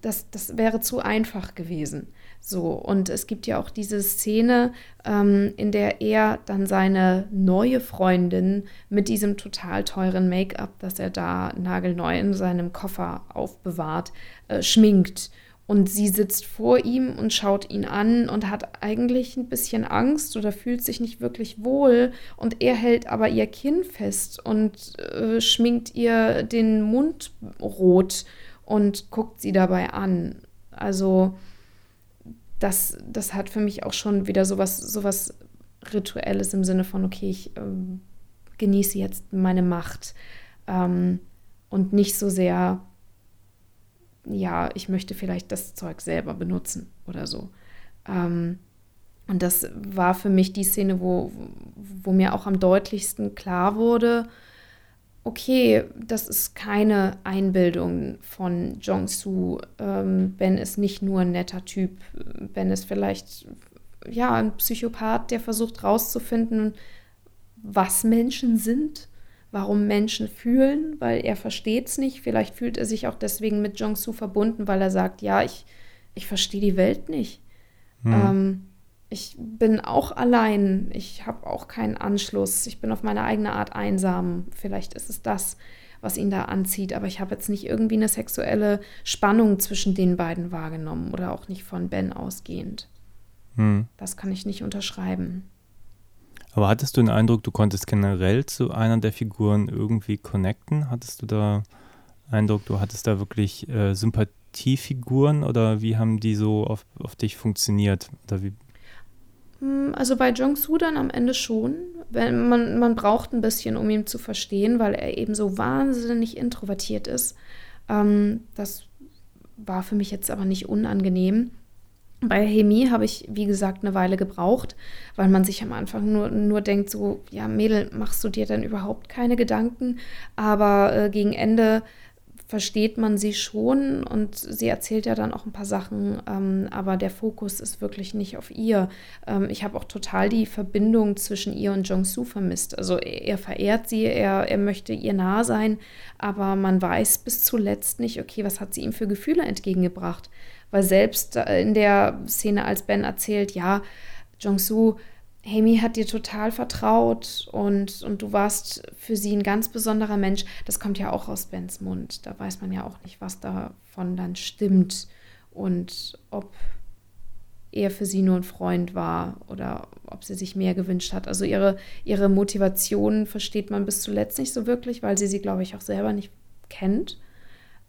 das, das wäre zu einfach gewesen. So, und es gibt ja auch diese Szene, ähm, in der er dann seine neue Freundin mit diesem total teuren Make-up, das er da nagelneu in seinem Koffer aufbewahrt, äh, schminkt. Und sie sitzt vor ihm und schaut ihn an und hat eigentlich ein bisschen Angst oder fühlt sich nicht wirklich wohl. Und er hält aber ihr Kinn fest und äh, schminkt ihr den Mund rot und guckt sie dabei an. Also das, das hat für mich auch schon wieder sowas, sowas Rituelles im Sinne von, okay, ich ähm, genieße jetzt meine Macht ähm, und nicht so sehr, ja, ich möchte vielleicht das Zeug selber benutzen oder so. Ähm, und das war für mich die Szene, wo, wo mir auch am deutlichsten klar wurde, okay, das ist keine Einbildung von Jong-Soo. Ähm, ben ist nicht nur ein netter Typ. Ben ist vielleicht ja ein Psychopath, der versucht herauszufinden, was Menschen sind, warum Menschen fühlen, weil er versteht es nicht. Vielleicht fühlt er sich auch deswegen mit Jong-Soo verbunden, weil er sagt, ja, ich, ich verstehe die Welt nicht. Hm. Ähm, ich bin auch allein, ich habe auch keinen Anschluss, ich bin auf meine eigene Art einsam. Vielleicht ist es das, was ihn da anzieht, aber ich habe jetzt nicht irgendwie eine sexuelle Spannung zwischen den beiden wahrgenommen oder auch nicht von Ben ausgehend. Hm. Das kann ich nicht unterschreiben. Aber hattest du den Eindruck, du konntest generell zu einer der Figuren irgendwie connecten? Hattest du da Eindruck, du hattest da wirklich äh, Sympathiefiguren oder wie haben die so auf, auf dich funktioniert? Oder wie, hm, also bei Jong-Soo dann am Ende schon. Wenn man, man braucht ein bisschen, um ihn zu verstehen, weil er eben so wahnsinnig introvertiert ist. Ähm, das war für mich jetzt aber nicht unangenehm. Bei Hemi habe ich, wie gesagt, eine Weile gebraucht, weil man sich am Anfang nur, nur denkt, so, ja, Mädel, machst du dir dann überhaupt keine Gedanken? Aber äh, gegen Ende versteht man sie schon und sie erzählt ja dann auch ein paar Sachen, ähm, aber der Fokus ist wirklich nicht auf ihr. Ähm, ich habe auch total die Verbindung zwischen ihr und Jong-Soo vermisst. Also er, er, verehrt sie, er, er möchte ihr nah sein, aber man weiß bis zuletzt nicht, okay, was hat sie ihm für Gefühle entgegengebracht? Weil selbst äh, in der Szene, als Ben erzählt, ja, Jong-Soo Amy hat dir total vertraut und, und du warst für sie ein ganz besonderer Mensch. Das kommt ja auch aus Bens Mund. Da weiß man ja auch nicht, was davon dann stimmt und ob er für sie nur ein Freund war oder ob sie sich mehr gewünscht hat. Also ihre, ihre Motivation versteht man bis zuletzt nicht so wirklich, weil sie sie, glaube ich, auch selber nicht kennt.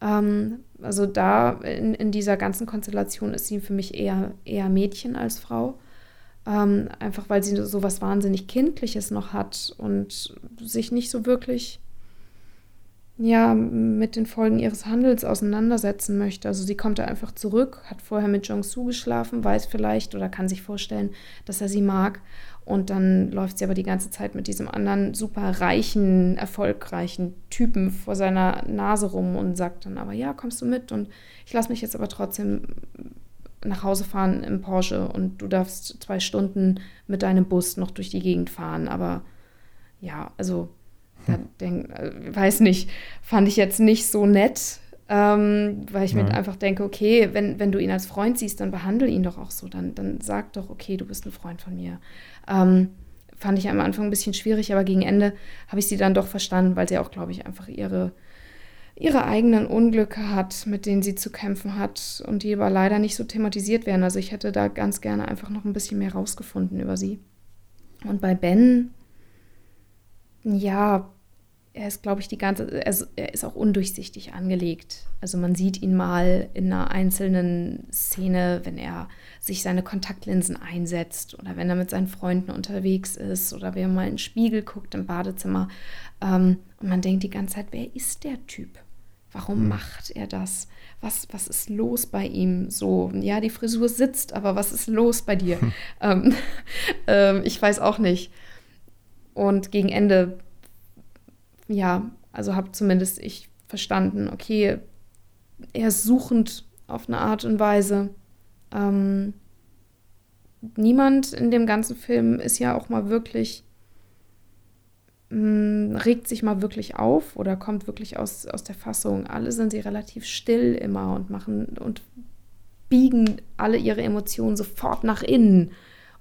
Ähm, also da in, in dieser ganzen Konstellation ist sie für mich eher, eher Mädchen als Frau. Ähm, einfach weil sie so was wahnsinnig Kindliches noch hat und sich nicht so wirklich ja, mit den Folgen ihres Handels auseinandersetzen möchte. Also sie kommt da einfach zurück, hat vorher mit Jong-Soo geschlafen, weiß vielleicht oder kann sich vorstellen, dass er sie mag. Und dann läuft sie aber die ganze Zeit mit diesem anderen super reichen, erfolgreichen Typen vor seiner Nase rum und sagt dann aber, ja, kommst du mit? Und ich lasse mich jetzt aber trotzdem nach Hause fahren im Porsche und du darfst zwei Stunden mit deinem Bus noch durch die Gegend fahren. Aber ja, also, hm. denk, äh, weiß nicht, fand ich jetzt nicht so nett, ähm, weil ich ja. mir einfach denke, okay, wenn, wenn du ihn als Freund siehst, dann behandle ihn doch auch so. Dann, dann sag doch, okay, du bist ein Freund von mir. Ähm, fand ich am Anfang ein bisschen schwierig, aber gegen Ende habe ich sie dann doch verstanden, weil sie auch, glaube ich, einfach ihre ihre eigenen Unglücke hat, mit denen sie zu kämpfen hat und die aber leider nicht so thematisiert werden. Also ich hätte da ganz gerne einfach noch ein bisschen mehr rausgefunden über sie. Und bei Ben, ja, er ist, glaube ich, die ganze, er ist auch undurchsichtig angelegt. Also man sieht ihn mal in einer einzelnen Szene, wenn er sich seine Kontaktlinsen einsetzt oder wenn er mit seinen Freunden unterwegs ist oder wenn er mal in den Spiegel guckt im Badezimmer. Ähm, und man denkt die ganze Zeit, wer ist der Typ? Warum hm. macht er das? Was, was ist los bei ihm? So, ja, die Frisur sitzt, aber was ist los bei dir? Hm. Ähm, ähm, ich weiß auch nicht. Und gegen Ende, ja, also habe zumindest ich verstanden, okay, er ist suchend auf eine Art und Weise. Ähm, niemand in dem ganzen Film ist ja auch mal wirklich mh, mm, regt sich mal wirklich auf oder kommt wirklich aus, aus der Fassung. Alle sind sie relativ still immer und machen und biegen alle ihre Emotionen sofort nach innen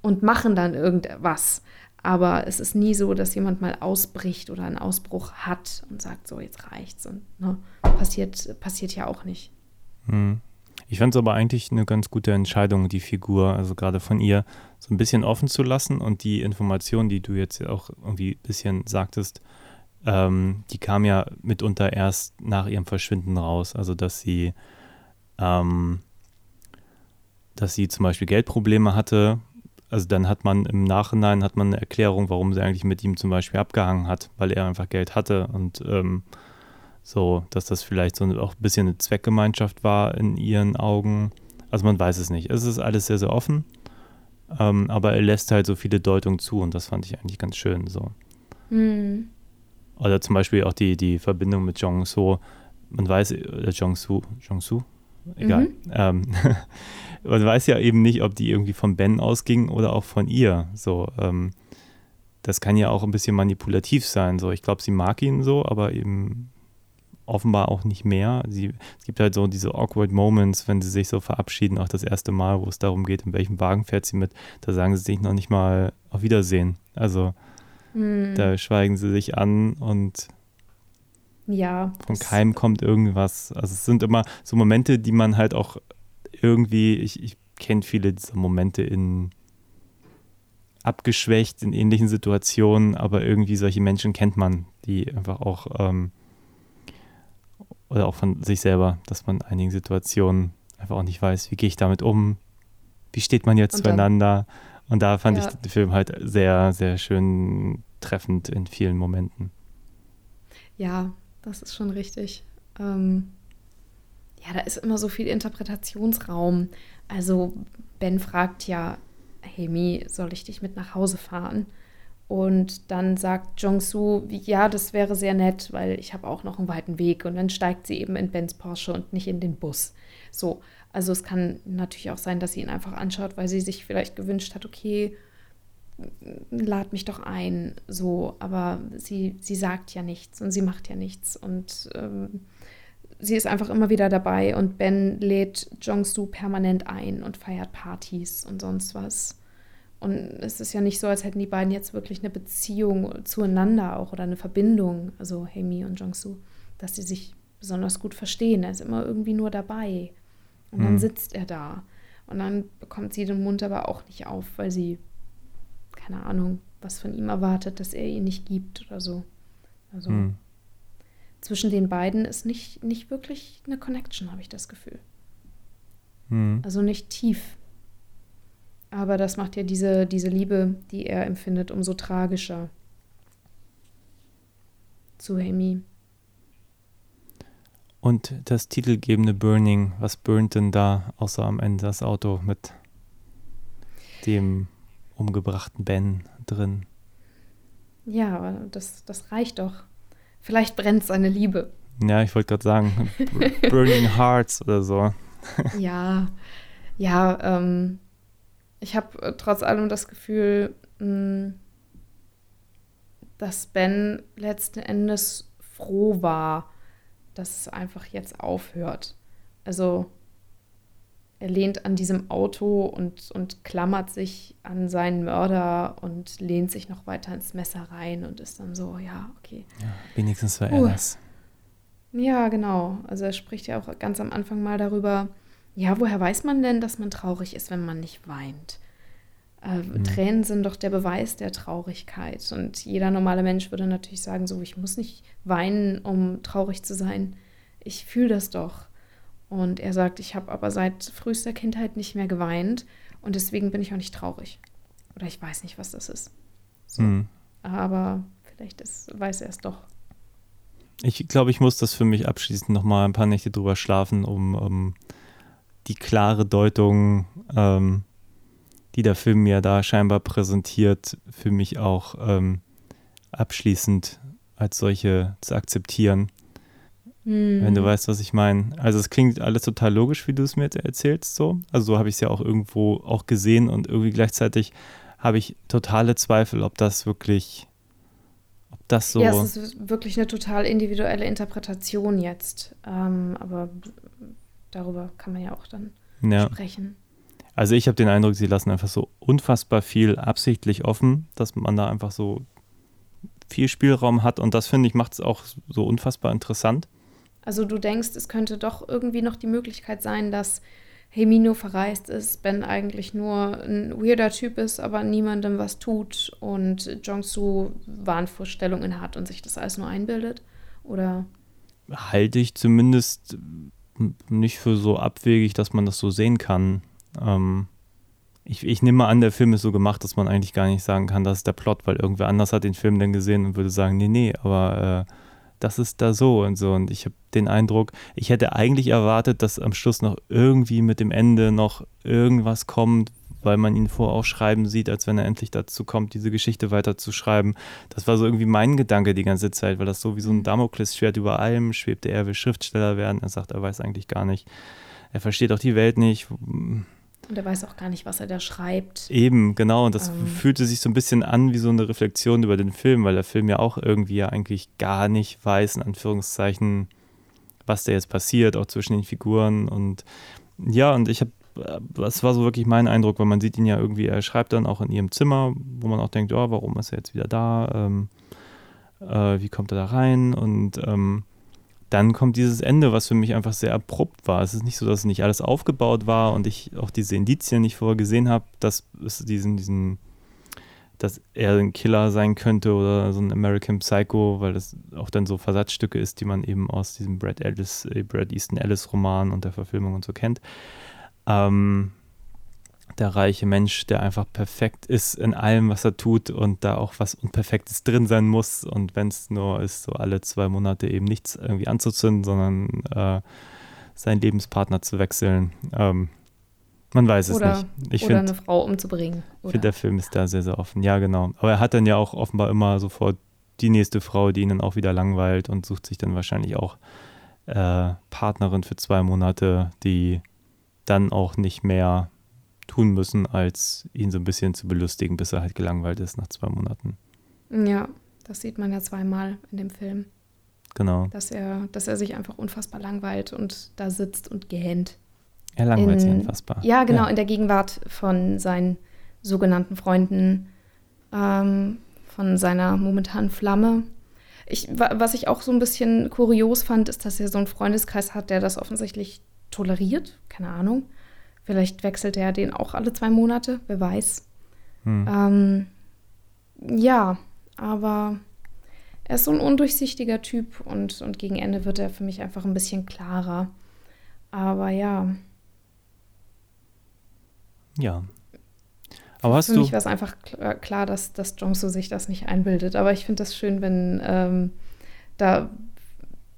und machen dann irgendwas. Aber es ist nie so, dass jemand mal ausbricht oder einen Ausbruch hat und sagt, so, jetzt reicht's. Und ne, passiert, passiert ja auch nicht. Hm. Ich fand es aber eigentlich eine ganz gute Entscheidung, die Figur, also gerade von ihr, so ein bisschen offen zu lassen und die Information, die du jetzt auch irgendwie ein bisschen sagtest, ähm, die kam ja mitunter erst nach ihrem Verschwinden raus. Also dass sie, ähm, dass sie zum Beispiel Geldprobleme hatte. Also dann hat man im Nachhinein hat man eine Erklärung, warum sie eigentlich mit ihm zum Beispiel abgehangen hat, weil er einfach Geld hatte und ähm, so, dass das vielleicht so auch ein bisschen eine Zweckgemeinschaft war in ihren Augen. Also man weiß es nicht. Es ist alles sehr, sehr offen. Ähm, aber er lässt halt so viele Deutungen zu und das fand ich eigentlich ganz schön so. Mhm. Oder zum Beispiel auch die, die Verbindung mit Jong So. Man weiß, äh, Jong Su, Jong Su? Egal. Mhm. Ähm, man weiß ja eben nicht, ob die irgendwie von Ben ausging oder auch von ihr. So, ähm, das kann ja auch ein bisschen manipulativ sein. So, ich glaube, sie mag ihn so, aber eben offenbar auch nicht mehr. Sie, es gibt halt so diese awkward Moments, wenn sie sich so verabschieden, auch das erste Mal, wo es darum geht, in welchem Wagen fährt sie mit. Da sagen sie sich noch nicht mal auf Wiedersehen. Also hm. Da schweigen sie sich an und ja, von keinem kommt irgendwas. Also es sind immer so Momente, die man halt auch irgendwie, ich, ich kenne viele dieser Momente in abgeschwächt in ähnlichen Situationen, aber irgendwie solche Menschen kennt man, die einfach auch ähm, oder auch von sich selber, dass man in einigen Situationen einfach auch nicht weiß, wie gehe ich damit um, wie steht man jetzt zueinander. Und da fand ja. ich den Film halt sehr, sehr schön treffend in vielen Momenten. Ja, das ist schon richtig. Ähm, ja, da ist immer so viel Interpretationsraum. Also Ben fragt ja, hey Mi, soll ich dich mit nach Hause fahren? Und dann sagt Jong-Soo, ja, das wäre sehr nett, weil ich habe auch noch einen weiten Weg. Und dann steigt sie eben in Bens Porsche und nicht in den Bus. So, also es kann natürlich auch sein, dass sie ihn einfach anschaut, weil sie sich vielleicht gewünscht hat, okay, lad mich doch ein, so, aber sie, sie sagt ja nichts und sie macht ja nichts und ähm, sie ist einfach immer wieder dabei und Ben lädt Jong-Soo permanent ein und feiert Partys und sonst was. Und es ist ja nicht so, als hätten die beiden jetzt wirklich eine Beziehung zueinander auch oder eine Verbindung, also Hemi und Jong-Soo, dass sie sich besonders gut verstehen. Er ist immer irgendwie nur dabei. Und dann hm. sitzt er da. Und dann bekommt sie den Mund aber auch nicht auf, weil sie keine Ahnung, was von ihm erwartet, dass er ihn nicht gibt oder so. Also hm. zwischen den beiden ist nicht, nicht wirklich eine Connection, habe ich das Gefühl. Hm. Also nicht tief. Aber das macht ja diese, diese Liebe, die er empfindet, umso tragischer. Zu Amy. Und das titelgebende Burning, was burnt denn da, außer am Ende das Auto mit dem umgebrachten Ben drin. Ja, aber das, das reicht doch. Vielleicht brennt seine Liebe. Ja, ich wollte gerade sagen, Burning Hearts oder so. ja, ja, ähm, ich habe äh, trotz allem das Gefühl, mh, hm, dass Ben letzten Endes froh war, dass es einfach jetzt aufhört. Also er lehnt an diesem Auto und, und klammert sich an seinen Mörder und lehnt sich noch weiter ins Messer rein und ist dann so, ja, okay. Ja, wenigstens war er uh. das. Ja, genau. Also er spricht ja auch ganz am Anfang mal darüber, ja, woher weiß man denn, dass man traurig ist, wenn man nicht weint? Äh, mhm. Tränen sind doch der Beweis der Traurigkeit. Und jeder normale Mensch würde natürlich sagen, so, ich muss nicht weinen, um traurig zu sein. Ich fühle das doch. Und er sagt, ich habe aber seit frühester Kindheit nicht mehr geweint und deswegen bin ich auch nicht traurig. Oder ich weiß nicht, was das ist. So. Mhm. Aber vielleicht ist, weiß er es doch. Ich glaube, ich muss das für mich abschließend nochmal ein paar Nächte drüber schlafen, um, um die klare Deutung, ähm, die der Film mir da scheinbar präsentiert, für mich auch ähm, abschließend als solche zu akzeptieren. Mhm. Wenn du weißt, was ich meine. Also es klingt alles total logisch, wie du es mir erzählst, so. Also so habe ich es ja auch irgendwo auch gesehen und irgendwie gleichzeitig habe ich totale Zweifel, ob das wirklich, ob das so. Ja, es ist wirklich eine total individuelle Interpretation jetzt. Ähm, aber darüber kann man ja auch dann ja. sprechen. Also ich habe den Eindruck, sie lassen einfach so unfassbar viel absichtlich offen, dass man da einfach so viel Spielraum hat und das finde ich macht es auch so unfassbar interessant. Also du denkst, es könnte doch irgendwie noch die Möglichkeit sein, dass Hemino verreist ist, Ben eigentlich nur ein weirder Typ ist, aber niemandem was tut und Jong-Soo Wahnvorstellungen hat und sich das alles nur einbildet? Oder? Halte ich zumindest nicht für so abwegig, dass man das so sehen kann. Ähm, ich, ich nehme an, der Film ist so gemacht, dass man eigentlich gar nicht sagen kann, das ist der Plot, weil irgendwer anders hat den Film dann gesehen und würde sagen, nee, nee, aber äh, das ist da so und so. Und ich habe den Eindruck, ich hätte eigentlich erwartet, dass am Schluss noch irgendwie mit dem Ende noch irgendwas kommt, weil man ihn vor auch schreiben sieht, als wenn er endlich dazu kommt, diese Geschichte weiter zu schreiben. Das war so irgendwie mein Gedanke die ganze Zeit, weil das so wie so ein Damoklesschwert über allem schwebte. Er will Schriftsteller werden. Er sagt, er weiß eigentlich gar nicht. Er versteht auch die Welt nicht. Und er weiß auch gar nicht, was er da schreibt. Eben, genau. Und das ähm. fühlte sich so ein bisschen an wie so eine Reflexion über den Film, weil der Film ja auch irgendwie ja eigentlich gar nicht weiß, in Anführungszeichen, was da jetzt passiert, auch zwischen den Figuren. Und ja, und ich habe, das war so wirklich mein Eindruck, weil man sieht ihn ja irgendwie, er schreibt dann auch in ihrem Zimmer, wo man auch denkt, oh, warum ist er jetzt wieder da? Ähm, äh, wie kommt er da rein? Und ähm, dann kommt dieses Ende, was für mich einfach sehr abrupt war. Es ist nicht so, dass nicht alles aufgebaut war und ich auch diese Indizien nicht vorher gesehen habe, dass es diesen, diesen, dass er ein Killer sein könnte oder so ein American Psycho, weil das auch dann so Versatzstücke ist, die man eben aus diesem Brad Ellis, äh, Brad Easton Ellis Roman und der Verfilmung und so kennt. Ähm, der reiche Mensch, der einfach perfekt ist in allem, was er tut und da auch was Unperfektes drin sein muss. Und wenn es nur ist, so alle zwei Monate eben nichts irgendwie anzuzünden, sondern äh, seinen Lebenspartner zu wechseln. Ähm, man weiß oder, es nicht. Ich oder find, eine Frau umzubringen. Ich finde, der Film ist da sehr, sehr offen. Ja, genau. Aber er hat dann ja auch offenbar immer sofort die nächste Frau, die ihn dann auch wieder langweilt und sucht sich dann wahrscheinlich auch äh, Partnerin für zwei Monate, die dann auch nicht mehr tun müssen, als ihn so ein bisschen zu belustigen, bis er halt gelangweilt ist nach zwei Monaten. Ja, das sieht man ja zweimal in dem Film. Genau. Dass er, dass er sich einfach unfassbar langweilt und da sitzt und gähnt. Er langweilt sich unfassbar. Ja, genau, ja. in der Gegenwart von seinen sogenannten Freunden, ähm, von seiner momentanen Flamme. Ich, was ich auch so ein bisschen kurios fand, ist, dass er so einen Freundeskreis hat, der das offensichtlich toleriert. Keine Ahnung. Vielleicht wechselt er den auch alle zwei Monate, wer weiß. Hm. Ähm, ja, aber er ist so ein undurchsichtiger Typ und, und gegen Ende wird er für mich einfach ein bisschen klarer. Aber ja. Ja. Aber hast für du. Mich war es einfach klar, dass, dass Jongso sich das nicht einbildet. Aber ich finde das schön, wenn ähm, da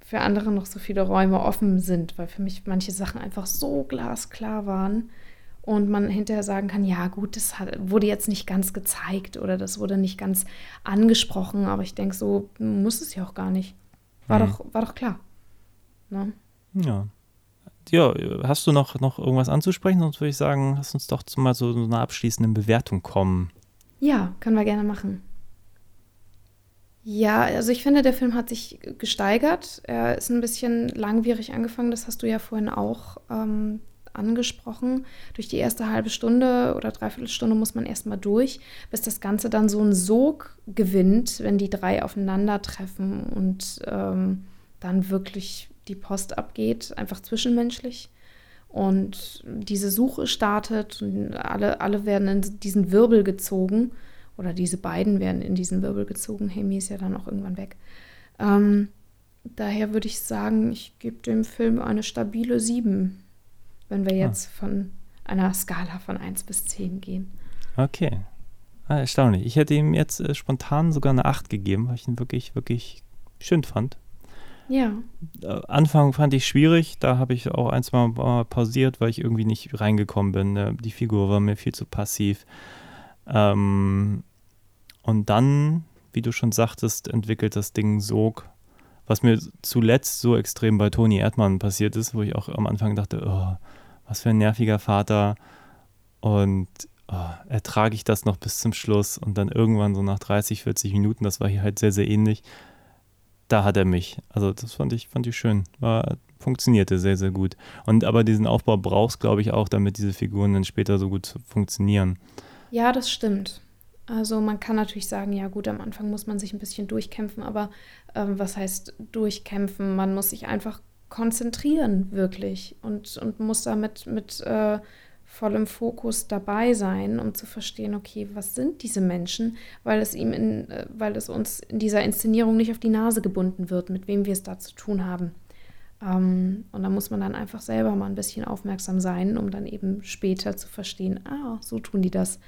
für andere noch so viele Räume offen sind, weil für mich manche Sachen einfach so glasklar waren und man hinterher sagen kann, ja gut, das hat, wurde jetzt nicht ganz gezeigt oder das wurde nicht ganz angesprochen, aber ich denke, so muss es ja auch gar nicht. War, mhm. doch, war doch klar. Ne? Ja. Ja, hast du noch, noch irgendwas anzusprechen? Sonst würde ich sagen, lass uns doch mal so, so einer abschließenden Bewertung kommen. Ja, können wir gerne machen. Ja, also ich finde, der Film hat sich gesteigert. Er ist ein bisschen langwierig angefangen, das hast du ja vorhin auch ähm, angesprochen. Durch die erste halbe Stunde oder Dreiviertelstunde muss man erstmal durch, bis das Ganze dann so einen Sog gewinnt, wenn die drei aufeinandertreffen und ähm, dann wirklich die Post abgeht, einfach zwischenmenschlich. Und diese Suche startet und alle, alle werden in diesen Wirbel gezogen oder diese beiden werden in diesen Wirbel gezogen. Hemi ist ja dann auch irgendwann weg. Ähm, daher würde ich sagen, ich gebe dem Film eine stabile 7, wenn wir ah. jetzt ah. von einer Skala von 1 bis 10 gehen. Okay. Ah, erstaunlich. Ich hätte ihm jetzt äh, spontan sogar eine 8 gegeben, weil ich ihn wirklich, wirklich schön fand. Ja. Äh, Anfang fand ich schwierig, da habe ich auch ein, zwei Mal pausiert, weil ich irgendwie nicht reingekommen bin. Äh, die Figur war mir viel zu passiv. Ähm, und dann, wie du schon sagtest, entwickelt das Ding Sog, was mir zuletzt so extrem bei Toni Erdmann passiert ist, wo ich auch am Anfang dachte, oh, was für ein nerviger Vater. Und oh, ertrage ich das noch bis zum Schluss und dann irgendwann so nach 30, 40 Minuten, das war hier halt sehr, sehr ähnlich. Da hat er mich. Also das fand ich, fand ich schön. War, funktionierte sehr, sehr gut. Und aber diesen Aufbau brauchst, glaube ich, auch, damit diese Figuren dann später so gut funktionieren. Ja, das stimmt. Also man kann natürlich sagen, ja gut, am Anfang muss man sich ein bisschen durchkämpfen, aber ähm, was heißt durchkämpfen? Man muss sich einfach konzentrieren wirklich und, und muss da mit, mit äh, vollem Fokus dabei sein, um zu verstehen, okay, was sind diese Menschen, weil es ihm in, äh, weil es uns in dieser Inszenierung nicht auf die Nase gebunden wird, mit wem wir es da zu tun haben. Ähm, und da muss man dann einfach selber mal ein bisschen aufmerksam sein, um dann eben später zu verstehen, ah, so tun die das,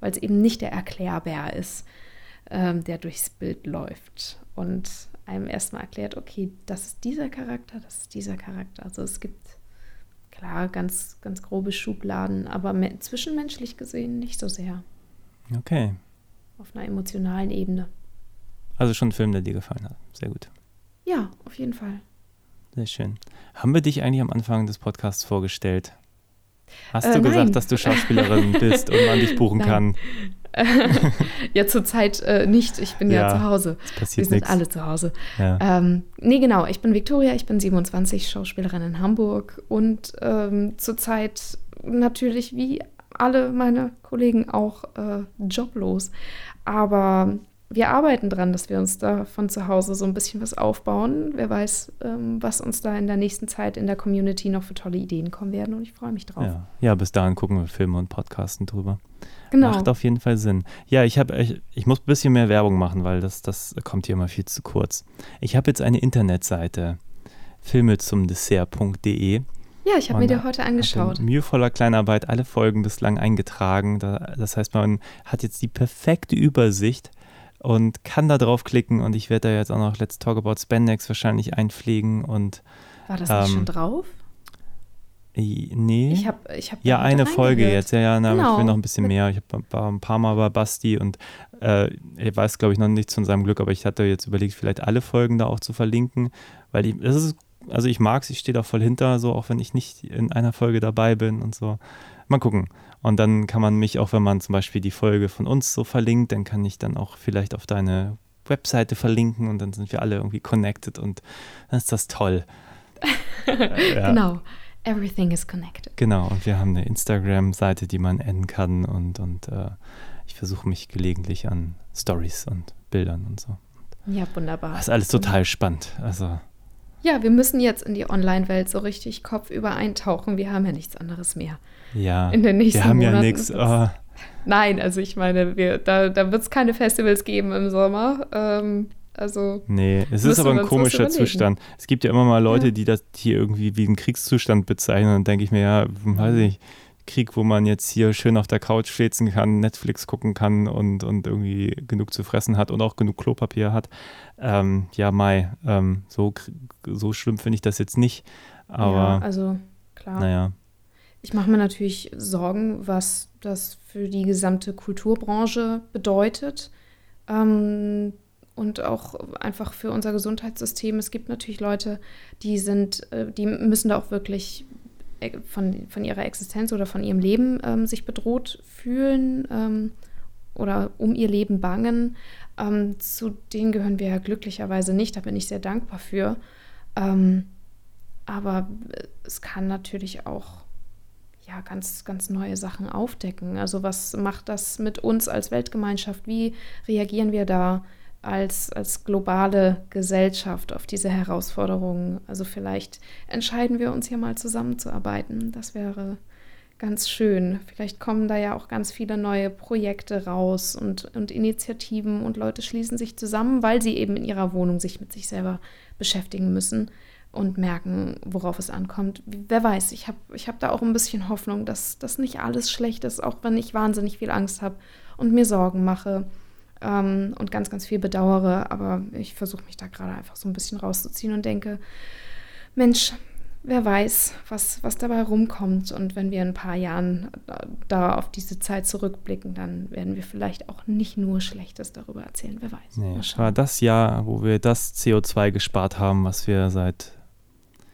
weil es eben nicht der Erklärbär ist, ähm, der durchs Bild läuft und einem erstmal erklärt, okay, das ist dieser Charakter, das ist dieser Charakter. Also es gibt klar ganz, ganz grobe Schubladen, aber zwischenmenschlich gesehen nicht so sehr. Okay. Auf einer emotionalen Ebene. Also schon ein Film, der dir gefallen hat. Sehr gut. Ja, auf jeden Fall. Sehr schön. Haben wir dich eigentlich am Anfang des Podcasts vorgestellt? Hast äh, du gesagt, nein. dass du Schauspielerin bist und man dich buchen Nein. kann? ja, zurzeit äh, nicht. Ich bin ja, Ja, zu Hause. Wir sind nichts. alle zu Hause. Ja. Ähm, nee, genau. Ich bin Viktoria, ich bin 27, Schauspielerin in Hamburg und ähm, zurzeit natürlich wie alle meine Kollegen auch äh, joblos. Aber wir arbeiten dran, dass wir uns da von zu Hause so ein bisschen was aufbauen. Wer weiß, ähm, was uns da in der nächsten Zeit in der Community noch für tolle Ideen kommen werden und ich freue mich drauf. Ja. ja, bis dahin gucken wir Filme und Podcasten drüber. genau. Macht auf jeden Fall Sinn. Ja, ich habe ich, ich muss ein bisschen mehr Werbung machen, weil das, das kommt hier immer viel zu kurz. Ich habe jetzt eine Internetseite, filmezumdessert.de. ja, ich habe mir dir heute angeschaut. In mühevoller Kleinarbeit alle Folgen bislang eingetragen. Da, das heißt, man hat jetzt die perfekte Übersicht und kann da draufklicken und ich werde da jetzt auch noch Let's Talk About Spandex wahrscheinlich einpflegen und War das nicht ähm, schon drauf? nee. Ich habe ich hab Ja, eine Folge jetzt. Ja, ja, na, ich Genau. will noch ein bisschen mehr. Ich hab- war ein paar Mal bei Basti und äh, er weiß, glaube ich, noch nichts von seinem Glück, aber ich hatte jetzt überlegt, vielleicht alle Folgen da auch zu verlinken, weil ich, das ist, also ich mag es, ich stehe da voll hinter, so auch wenn ich nicht in einer Folge dabei bin und so. Mal gucken. Und dann kann man mich, auch wenn man zum Beispiel die Folge von uns so verlinkt, dann kann ich dann auch vielleicht auf deine Webseite verlinken und dann sind wir alle irgendwie connected und dann ist das toll. Ja. Genau. Everything is connected. Genau, und wir haben eine Instagram-Seite, die man adden kann und, und äh, ich versuche mich gelegentlich an Stories und Bildern und so. Ja, wunderbar. Das ist alles total spannend. Also, Ja, wir müssen jetzt in die Online-Welt so richtig kopfüber eintauchen. Wir haben ja nichts anderes mehr. Ja, In den nächsten wir haben ja Monaten nichts. wird's- Oh, Nein, also ich meine, wir, da, da wird es keine Festivals geben im Sommer. Ähm, also, nee, es ist aber ein komischer. Zustand. Es gibt ja immer mal Leute, Ja. die das hier irgendwie wie einen Kriegszustand bezeichnen. Und dann denke ich mir, ja, weiß ich, Krieg, wo man jetzt hier schön auf der Couch schläzen kann, Netflix gucken kann und, und irgendwie genug zu fressen hat und auch genug Klopapier hat. Ähm, ja, Mai, ähm, so, so schlimm finde ich das jetzt nicht. Aber ja, also klar. naja, Ich mache mir natürlich Sorgen, was das für die gesamte Kulturbranche bedeutet. Ähm, und auch einfach für unser Gesundheitssystem. Es gibt natürlich Leute, die sind, äh, die müssen da auch wirklich äh, von, von ihrer Existenz oder von ihrem Leben ähm, sich bedroht fühlen ähm, oder um ihr Leben bangen. Ähm, zu denen gehören wir ja glücklicherweise nicht. Da bin ich sehr dankbar für. Ähm, aber es kann natürlich auch ja, ganz, ganz neue Sachen aufdecken. Also was macht das mit uns als Weltgemeinschaft? Wie reagieren wir da als, als globale Gesellschaft auf diese Herausforderungen? Also vielleicht entscheiden wir uns hier mal zusammenzuarbeiten. Das wäre ganz schön. Vielleicht kommen da ja auch ganz viele neue Projekte raus und, und Initiativen und Leute schließen sich zusammen, weil sie eben in ihrer Wohnung sich mit sich selber beschäftigen müssen und merken, worauf es ankommt. Wer weiß, ich habe ich hab da auch ein bisschen Hoffnung, dass das nicht alles schlecht ist, auch wenn ich wahnsinnig viel Angst habe und mir Sorgen mache ähm, und ganz, ganz viel bedauere. Aber ich versuche mich da gerade einfach so ein bisschen rauszuziehen und denke, Mensch, wer weiß, was, was dabei rumkommt. Und wenn wir in ein paar Jahren da, da auf diese Zeit zurückblicken, dann werden wir vielleicht auch nicht nur Schlechtes darüber erzählen. Wer weiß. nee, war das Jahr, wo wir das CO2 gespart haben, was wir seit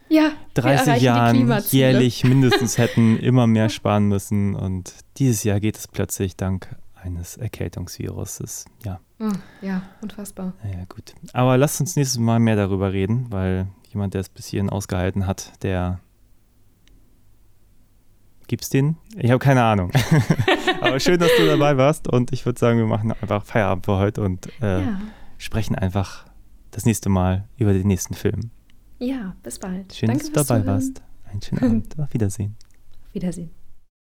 ja, wir 30 erreichen die Jahren jährlich mindestens hätten immer mehr sparen müssen. Und dieses Jahr geht es plötzlich dank eines Erkältungsviruses. Ja, Ah, ja, unfassbar. naja, gut. Aber lasst uns nächstes Mal mehr darüber reden, weil jemand, der es bis hierhin ausgehalten hat, der. Gibt's den? Ich habe keine Ahnung. Aber schön, dass du dabei warst und ich würde sagen, wir machen einfach Feierabend für heute und äh, Ja, sprechen einfach das nächste Mal über den nächsten Film. Ja, bis bald. Schön, Danke dass du dabei warst. Einen schönen Abend. Auf Wiedersehen. Auf Wiedersehen.